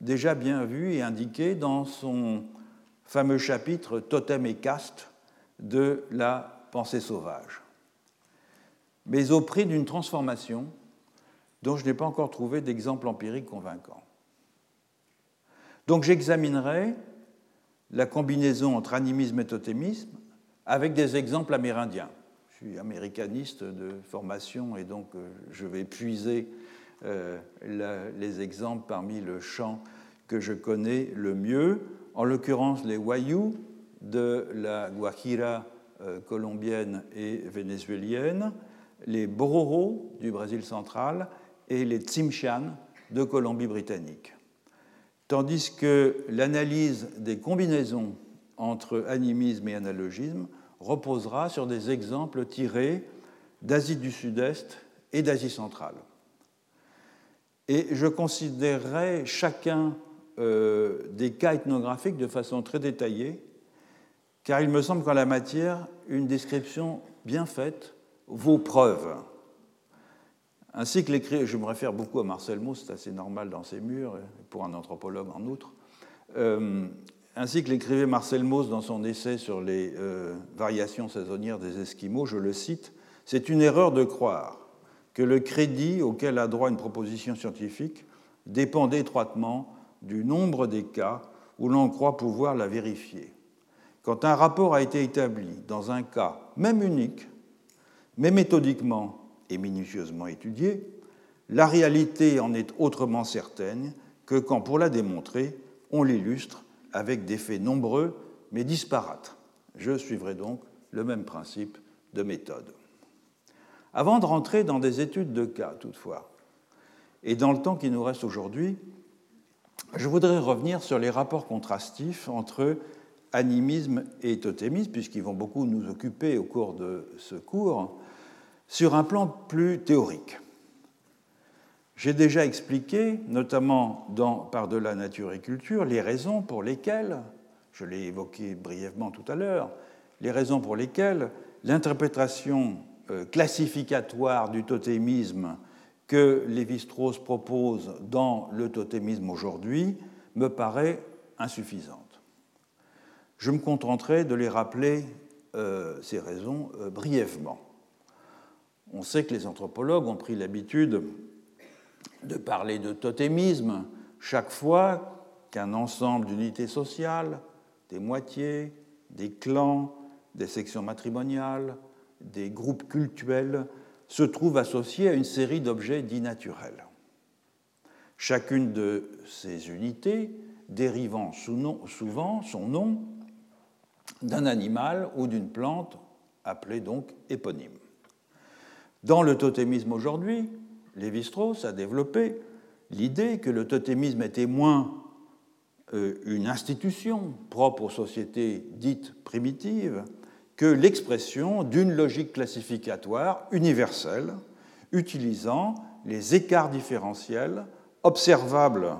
déjà bien vu et indiqué dans son fameux chapitre Totem et caste de la pensée sauvage. Mais au prix d'une transformation dont je n'ai pas encore trouvé d'exemple empirique convaincant. Donc j'examinerai la combinaison entre animisme et totémisme avec des exemples amérindiens. Je suis américaniste de formation et donc euh, je vais puiser euh, les exemples parmi le champ que je connais le mieux, en l'occurrence les Wayuu de la Guajira euh, colombienne et vénézuélienne, les Bororo du Brésil central et les Tsimshian de Colombie-Britannique. Tandis que l'analyse des combinaisons entre animisme et analogisme reposera sur des exemples tirés d'Asie du Sud-Est et d'Asie centrale. Et je considérerai chacun euh, des cas ethnographiques de façon très détaillée, car il me semble qu'en la matière, une description bien faite vaut preuve. Ainsi que l'écrit, je me réfère beaucoup à Marcel Mauss, c'est assez normal dans ses murs, pour un anthropologue en outre, euh, ainsi que l'écrivait Marcel Mauss dans son essai sur les euh, variations saisonnières des Esquimaux, je le cite, c'est une erreur de croire que le crédit auquel a droit une proposition scientifique dépend étroitement du nombre des cas où l'on croit pouvoir la vérifier. Quand un rapport a été établi dans un cas, même unique, mais méthodiquement et minutieusement étudié, la réalité en est autrement certaine que quand, pour la démontrer, on l'illustre avec des faits nombreux mais disparates. Je suivrai donc le même principe de méthode. Avant de rentrer dans des études de cas, toutefois, et dans le temps qui nous reste aujourd'hui, je voudrais revenir sur les rapports contrastifs entre animisme et totémisme, puisqu'ils vont beaucoup nous occuper au cours de ce cours, sur un plan plus théorique. J'ai déjà expliqué, notamment dans Par-delà nature et culture, les raisons pour lesquelles, je l'ai évoqué brièvement tout à l'heure, les raisons pour lesquelles l'interprétation euh, classificatoire du totémisme que Lévi-Strauss propose dans le totémisme aujourd'hui me paraît insuffisante. Je me contenterai de les rappeler, euh, ces raisons, euh, brièvement. On sait que les anthropologues ont pris l'habitude de parler de totémisme chaque fois qu'un ensemble d'unités sociales, des moitiés, des clans, des sections matrimoniales, des groupes cultuels se trouve associé à une série d'objets dits naturels. Chacune de ces unités dérivant souvent son nom d'un animal ou d'une plante appelée donc éponyme. Dans le totémisme aujourd'hui, Lévi-Strauss a développé l'idée que le totémisme était moins euh, une institution propre aux sociétés dites primitives que l'expression d'une logique classificatoire universelle utilisant les écarts différentiels observables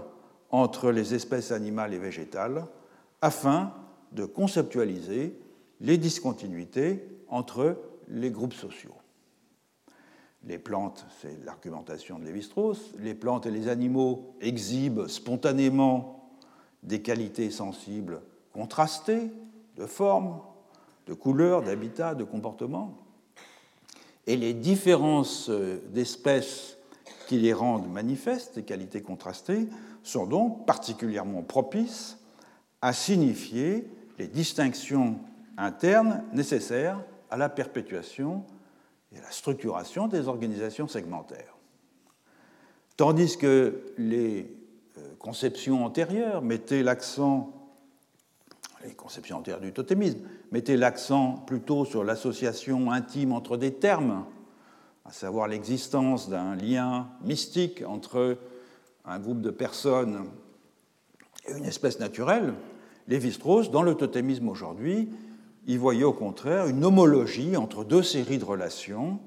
entre les espèces animales et végétales afin de conceptualiser les discontinuités entre les groupes sociaux. Les plantes, c'est l'argumentation de Lévi-Strauss, les plantes et les animaux exhibent spontanément des qualités sensibles contrastées de forme, de couleur, d'habitat, de comportement. Et les différences d'espèces qui les rendent manifestes, les qualités contrastées, sont donc particulièrement propices à signifier les distinctions internes nécessaires à la perpétuation et la structuration des organisations segmentaires. Tandis que les euh, conceptions antérieures mettaient l'accent les conceptions antérieures du totémisme, mettaient l'accent plutôt sur l'association intime entre des termes, à savoir l'existence d'un lien mystique entre un groupe de personnes et une espèce naturelle, Lévi-Strauss, dans le totémisme aujourd'hui, y voyait au contraire une homologie entre deux séries de relations,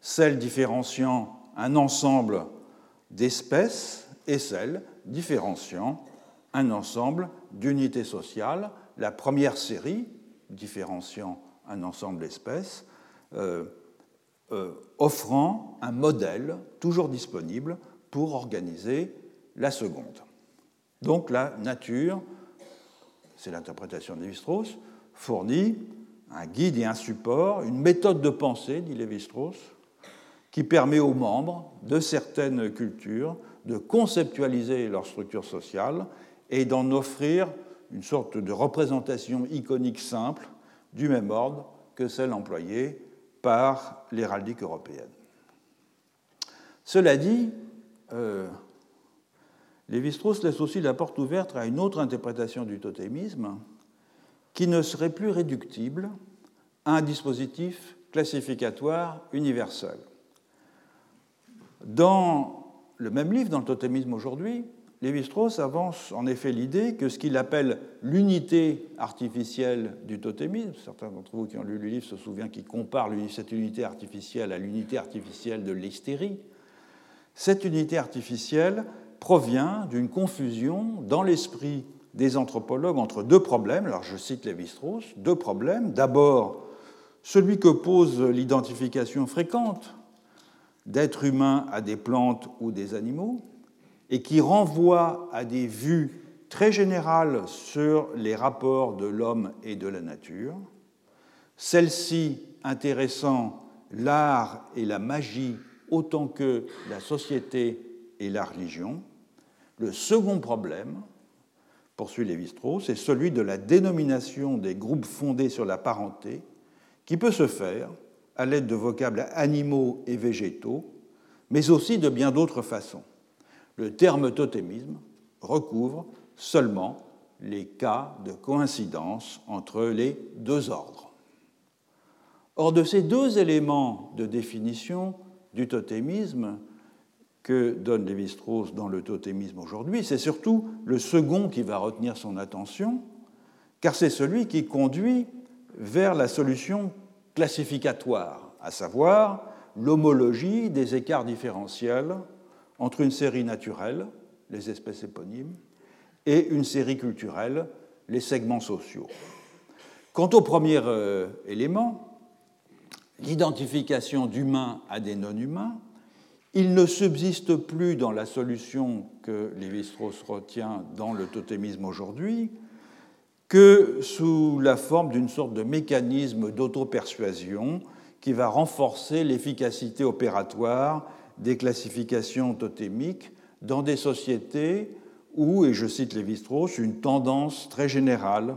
celle différenciant un ensemble d'espèces et celle différenciant un ensemble d'unités sociales la première série, différenciant un ensemble d'espèces, euh, euh, offrant un modèle toujours disponible pour organiser la seconde. Donc la nature, c'est l'interprétation de Lévi-Strauss, fournit un guide et un support, une méthode de pensée, dit Lévi-Strauss, qui permet aux membres de certaines cultures de conceptualiser leur structure sociale et d'en offrir une sorte de représentation iconique simple du même ordre que celle employée par l'héraldique européenne. Cela dit, euh, Lévi-Strauss laisse aussi la porte ouverte à une autre interprétation du totémisme qui ne serait plus réductible à un dispositif classificatoire universel. Dans le même livre, dans le totémisme aujourd'hui, Lévi-Strauss avance en effet l'idée que ce qu'il appelle l'unité artificielle du totémisme, certains d'entre vous qui ont lu le livre se souviennent qu'il compare cette unité artificielle à l'unité artificielle de l'hystérie, cette unité artificielle provient d'une confusion dans l'esprit des anthropologues entre deux problèmes. Alors je cite Lévi-Strauss, deux problèmes. D'abord, celui que pose l'identification fréquente d'êtres humains à des plantes ou des animaux, et qui renvoie à des vues très générales sur les rapports de l'homme et de la nature, celle-ci intéressant l'art et la magie autant que la société et la religion. Le second problème, poursuit Lévi-Strauss, c'est celui de la dénomination des groupes fondés sur la parenté, qui peut se faire à l'aide de vocables animaux et végétaux, mais aussi de bien d'autres façons le terme totémisme recouvre seulement les cas de coïncidence entre les deux ordres. Or, de ces deux éléments de définition du totémisme que donne Lévi-Strauss dans le totémisme aujourd'hui, c'est surtout le second qui va retenir son attention, car c'est celui qui conduit vers la solution classificatoire, à savoir l'homologie des écarts différentiels entre une série naturelle, les espèces éponymes, et une série culturelle, les segments sociaux. Quant au premier euh, élément, l'identification d'humains à des non-humains, il ne subsiste plus dans la solution que Lévi-Strauss retient dans le totémisme aujourd'hui que sous la forme d'une sorte de mécanisme d'auto-persuasion qui va renforcer l'efficacité opératoire des classifications totémiques dans des sociétés où, et je cite Lévi-Strauss, une tendance très générale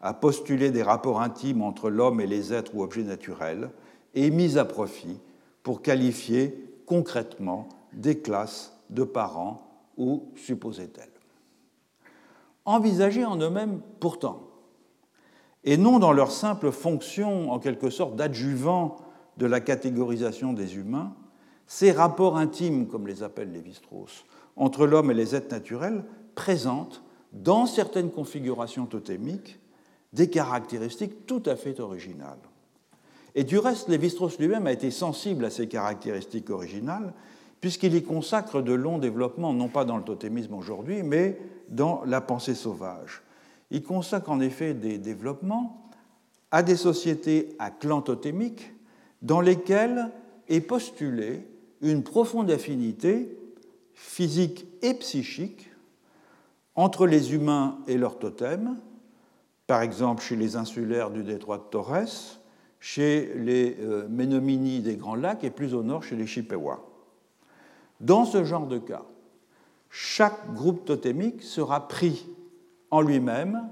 à postuler des rapports intimes entre l'homme et les êtres ou objets naturels est mise à profit pour qualifier concrètement des classes de parents ou supposait-elle. Envisagés en eux-mêmes pourtant, et non dans leur simple fonction en quelque sorte d'adjuvant de la catégorisation des humains, ces rapports intimes, comme les appelle Lévi-Strauss, entre l'homme et les êtres naturels présentent, dans certaines configurations totémiques, des caractéristiques tout à fait originales. Et du reste, Lévi-Strauss lui-même a été sensible à ces caractéristiques originales, puisqu'il y consacre de longs développements, non pas dans le totémisme aujourd'hui, mais dans la pensée sauvage. Il consacre en effet des développements à des sociétés à clan totémiques dans lesquelles est postulée une profonde affinité physique et psychique entre les humains et leurs totems, par exemple chez les insulaires du détroit de Torres, chez les euh, des Grands Lacs et plus au nord chez les Chippewa. Dans ce genre de cas, chaque groupe totémique sera pris en lui-même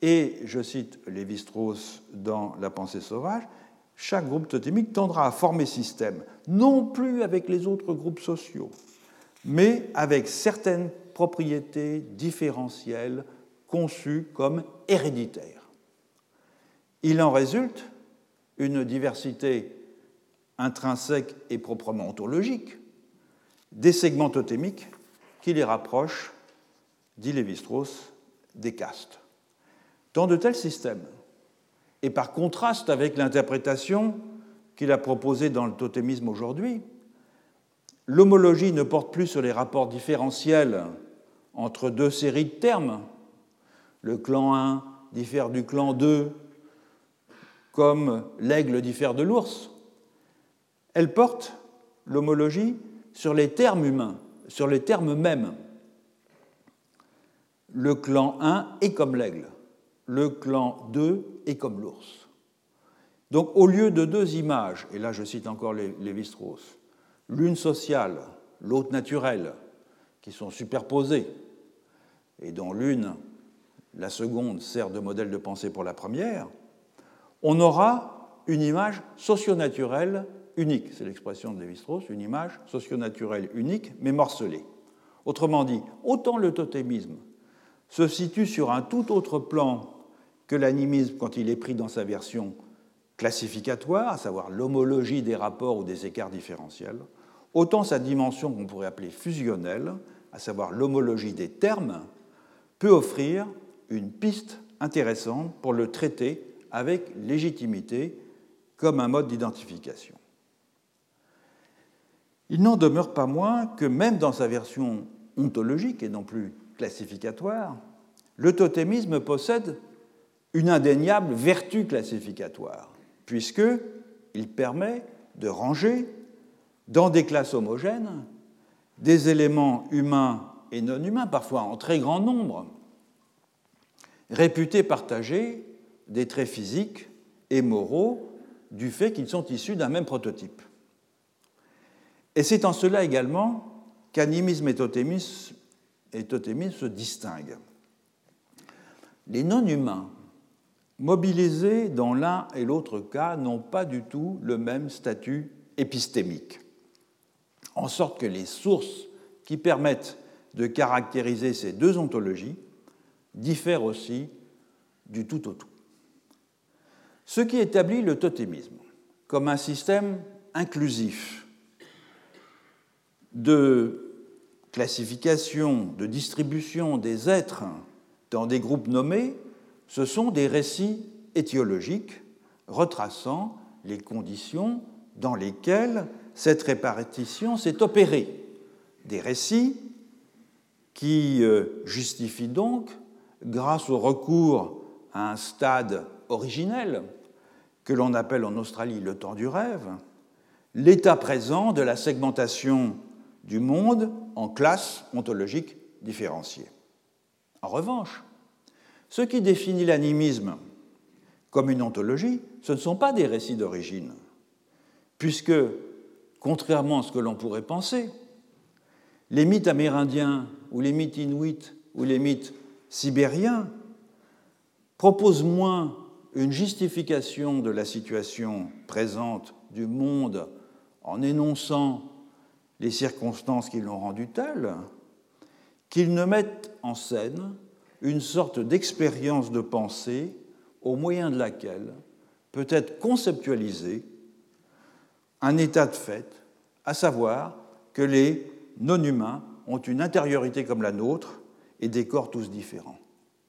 et, je cite Lévi-Strauss dans La pensée sauvage, chaque groupe totémique tendra à former système, non plus avec les autres groupes sociaux, mais avec certaines propriétés différentielles conçues comme héréditaires. Il en résulte une diversité intrinsèque et proprement ontologique des segments totémiques qui les rapprochent, dit Lévi-Strauss, des castes. Dans de tels systèmes, et par contraste avec l'interprétation qu'il a proposée dans le totémisme aujourd'hui, l'homologie ne porte plus sur les rapports différentiels entre deux séries de termes. Le clan 1 diffère du clan 2 comme l'aigle diffère de l'ours. Elle porte l'homologie sur les termes humains, sur les termes mêmes. Le clan 1 est comme l'aigle, le clan 2 est comme l'ours. Donc au lieu de deux images, et là je cite encore Lévi-Strauss, l'une sociale, l'autre naturelle, qui sont superposées, et dont l'une, la seconde, sert de modèle de pensée pour la première, on aura une image socio-naturelle unique. C'est l'expression de Lévi-Strauss, une image socio-naturelle unique, mais morcelée. Autrement dit, autant le totémisme se situe sur un tout autre plan que l'animisme quand il est pris dans sa version classificatoire, à savoir l'homologie des rapports ou des écarts différentiels, autant sa dimension qu'on pourrait appeler fusionnelle, à savoir l'homologie des termes, peut offrir une piste intéressante pour le traiter avec légitimité comme un mode d'identification. Il n'en demeure pas moins que même dans sa version ontologique et non plus classificatoire, le totémisme possède une indéniable vertu classificatoire, puisqu'il permet de ranger dans des classes homogènes des éléments humains et non humains, parfois en très grand nombre, réputés partager des traits physiques et moraux du fait qu'ils sont issus d'un même prototype. Et c'est en cela également qu'animisme et totémisme, se distinguent. Les non-humains, mobilisés dans l'un et l'autre cas, n'ont pas du tout le même statut épistémique, en sorte que les sources qui permettent de caractériser ces deux ontologies diffère aussi du tout au tout. Ce qui établit le totémisme comme un système inclusif de classification, de distribution des êtres dans des groupes nommés, ce sont des récits étiologiques retraçant les conditions dans lesquelles cette répartition s'est opérée. Des récits qui euh, justifient donc, grâce au recours à un stade originel, que l'on appelle en Australie le temps du rêve, l'état présent de la segmentation du monde en classes ontologiques différenciées. En revanche, ce qui définit l'animisme comme une ontologie, ce ne sont pas des récits d'origine, puisque, contrairement à ce que l'on pourrait penser, les mythes amérindiens ou les mythes inuits ou les mythes sibériens proposent moins une justification de la situation présente du monde en énonçant les circonstances qui l'ont rendu telle, qu'ils ne mettent en scène une sorte d'expérience de pensée au moyen de laquelle peut être conceptualisé un état de fait, à savoir que les non-humains ont une intériorité comme la nôtre et des corps tous différents.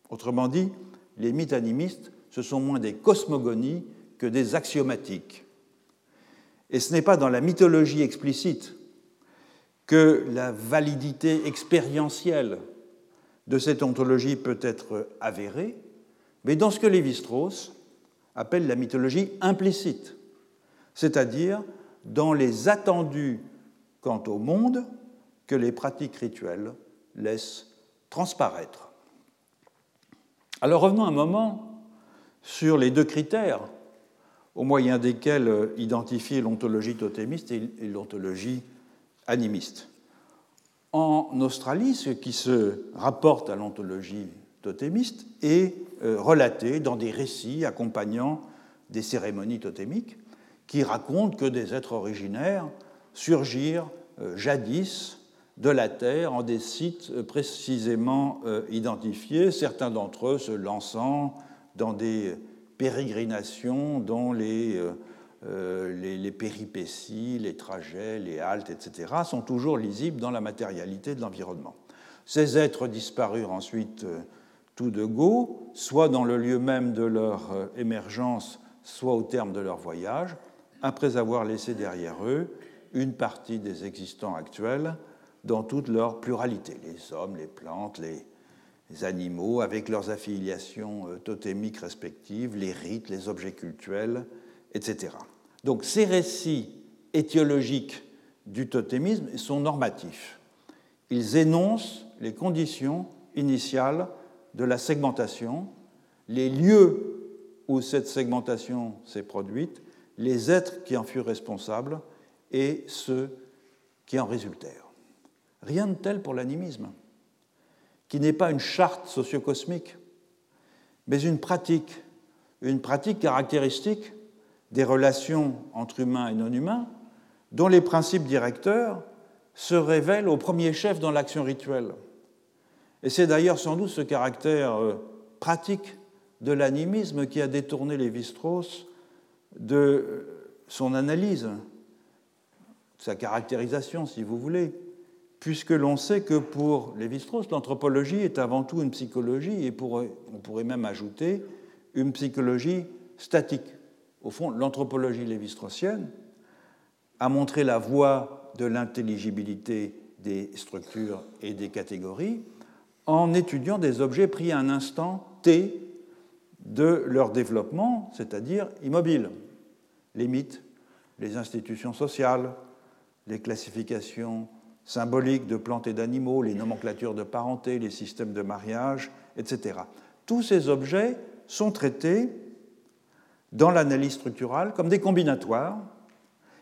Autrement dit, les mythes animistes, ce sont moins des cosmogonies que des axiomatiques. Et ce n'est pas dans la mythologie explicite que la validité expérientielle de cette ontologie peut être avérée, mais dans ce que Lévi-Strauss appelle la mythologie implicite, c'est-à-dire dans les attendus quant au monde que les pratiques rituelles laissent transparaître. Alors revenons un moment sur les deux critères au moyen desquels identifier l'ontologie totémiste et l'ontologie animiste. En Australie, ce qui se rapporte à l'ontologie totémiste est euh, relaté dans des récits accompagnant des cérémonies totémiques qui racontent que des êtres originaires surgirent euh, jadis de la Terre en des sites euh, précisément identifiés, certains d'entre eux se lançant dans des pérégrinations dont les euh, les, péripéties, les trajets, les haltes, etc., sont toujours lisibles dans la matérialité de l'environnement. Ces êtres disparurent ensuite euh, tout de go, soit dans le lieu même de leur euh, émergence, soit au terme de leur voyage, après avoir laissé derrière eux une partie des existants actuels dans toute leur pluralité, les hommes, les plantes, les, animaux, avec leurs affiliations totémiques respectives, les rites, les objets cultuels, etc. Donc ces récits étiologiques du totémisme sont normatifs. Ils énoncent les conditions initiales de la segmentation, les lieux où cette segmentation s'est produite, les êtres qui en furent responsables et ceux qui en résultèrent. Rien de tel pour l'animisme, qui n'est pas une charte sociocosmique, mais une pratique, une pratique caractéristique des relations entre humains et non-humains, dont les principes directeurs se révèlent au premier chef dans l'action rituelle. Et c'est d'ailleurs sans doute ce caractère euh, pratique de l'animisme qui a détourné Lévi-Strauss de euh, son analyse, sa caractérisation, si vous voulez, puisque l'on sait que pour Lévi-Strauss, l'anthropologie est avant tout une psychologie, et on pourrait même ajouter une psychologie statique. Au fond, l'anthropologie lévi-straussienne a montré la voie de l'intelligibilité des structures et des catégories en étudiant des objets pris à un instant T de leur développement, c'est-à-dire immobiles. Les mythes, les institutions sociales, les classifications symboliques de plantes et d'animaux, les nomenclatures de parenté, les systèmes de mariage, etc. Tous ces objets sont traités dans l'analyse structurale comme des combinatoires,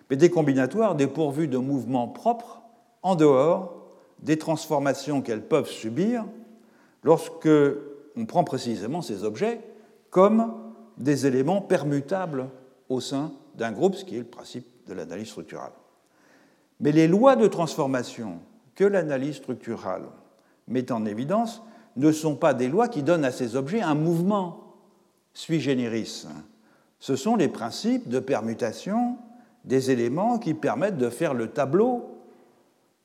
mais des combinatoires dépourvus de mouvements propres en dehors des transformations qu'elles peuvent subir lorsque on prend précisément ces objets comme des éléments permutables au sein d'un groupe, ce qui est le principe de l'analyse structurale. Mais les lois de transformation que l'analyse structurale met en évidence ne sont pas des lois qui donnent à ces objets un mouvement sui generis. Ce sont les principes de permutation des éléments qui permettent de faire le tableau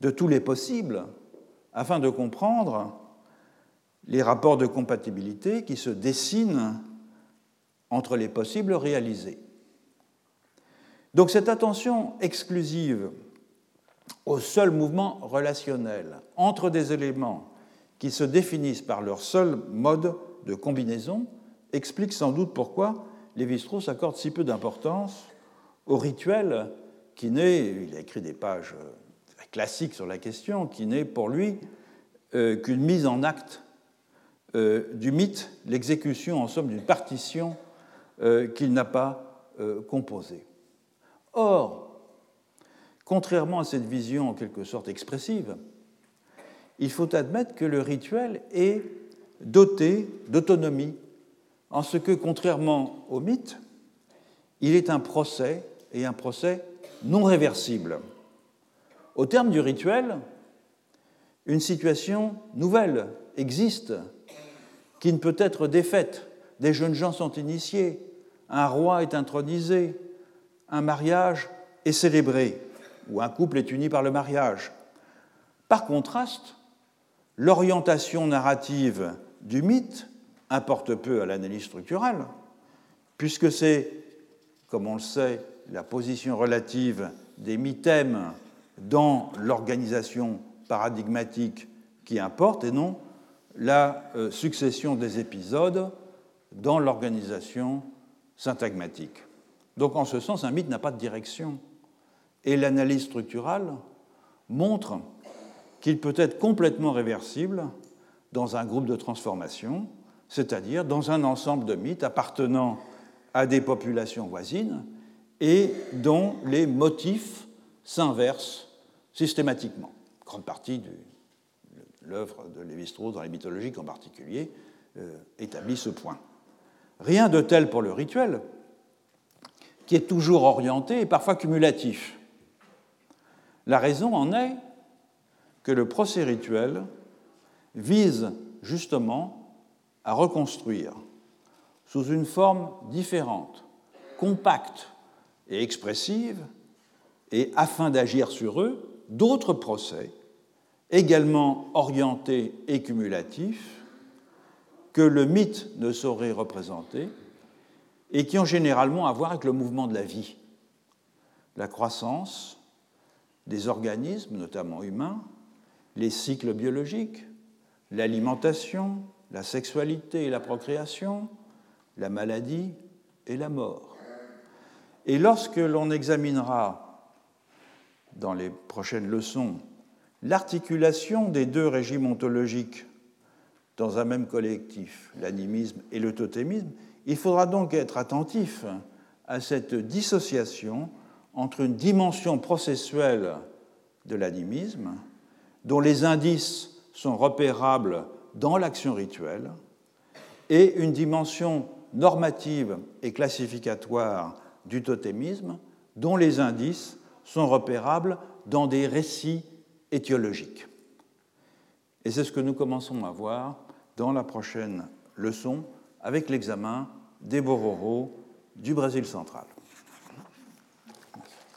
de tous les possibles afin de comprendre les rapports de compatibilité qui se dessinent entre les possibles réalisés. Donc cette attention exclusive au seul mouvement relationnel entre des éléments qui se définissent par leur seul mode de combinaison explique sans doute pourquoi Lévi-Strauss accorde si peu d'importance au rituel qui n'est, il a écrit des pages euh, classiques sur la question, qui n'est pour lui euh, qu'une mise en acte euh, du mythe, l'exécution en somme d'une partition qu'il n'a pas composée. Or, contrairement à cette vision en quelque sorte expressive, il faut admettre que le rituel est doté d'autonomie, en ce que, contrairement au mythe, il est un procès et un procès non réversible. Au terme du rituel, une situation nouvelle existe qui ne peut être défaite. Des jeunes gens sont initiés, un roi est intronisé, un mariage est célébré, ou un couple est uni par le mariage. Par contraste, l'orientation narrative du mythe importe peu à l'analyse structurelle, puisque c'est, comme on le sait, la position relative des mythèmes dans l'organisation paradigmatique qui importe et non la euh, succession des épisodes dans l'organisation syntagmatique. Donc en ce sens, un mythe n'a pas de direction. Et l'analyse structurale montre qu'il peut être complètement réversible dans un groupe de transformation, c'est-à-dire dans un ensemble de mythes appartenant à des populations voisines et dont les motifs s'inversent systématiquement. grande partie de l'œuvre de Lévi-Strauss, dans les mythologiques en particulier, euh, établit ce point. Rien de tel pour le rituel, qui est toujours orienté et parfois cumulatif. La raison en est que le procès rituel vise justement à reconstruire sous une forme différente, compacte et expressive, et afin d'agir sur eux, d'autres procès également orientés et cumulatifs que le mythe ne saurait représenter et qui ont généralement à voir avec le mouvement de la vie, la croissance des organismes, notamment humains, les cycles biologiques, l'alimentation, la sexualité et la procréation, la maladie et la mort. Et lorsque l'on examinera dans les prochaines leçons l'articulation des deux régimes ontologiques dans un même collectif, l'animisme et le totémisme, il faudra donc être attentif à cette dissociation entre une dimension processuelle de l'animisme dont les indices sont repérables dans l'action rituelle, et une dimension normative et classificatoire du totémisme, dont les indices sont repérables dans des récits étiologiques. Et c'est ce que nous commençons à voir dans la prochaine leçon avec l'examen des Bororo du Brésil central.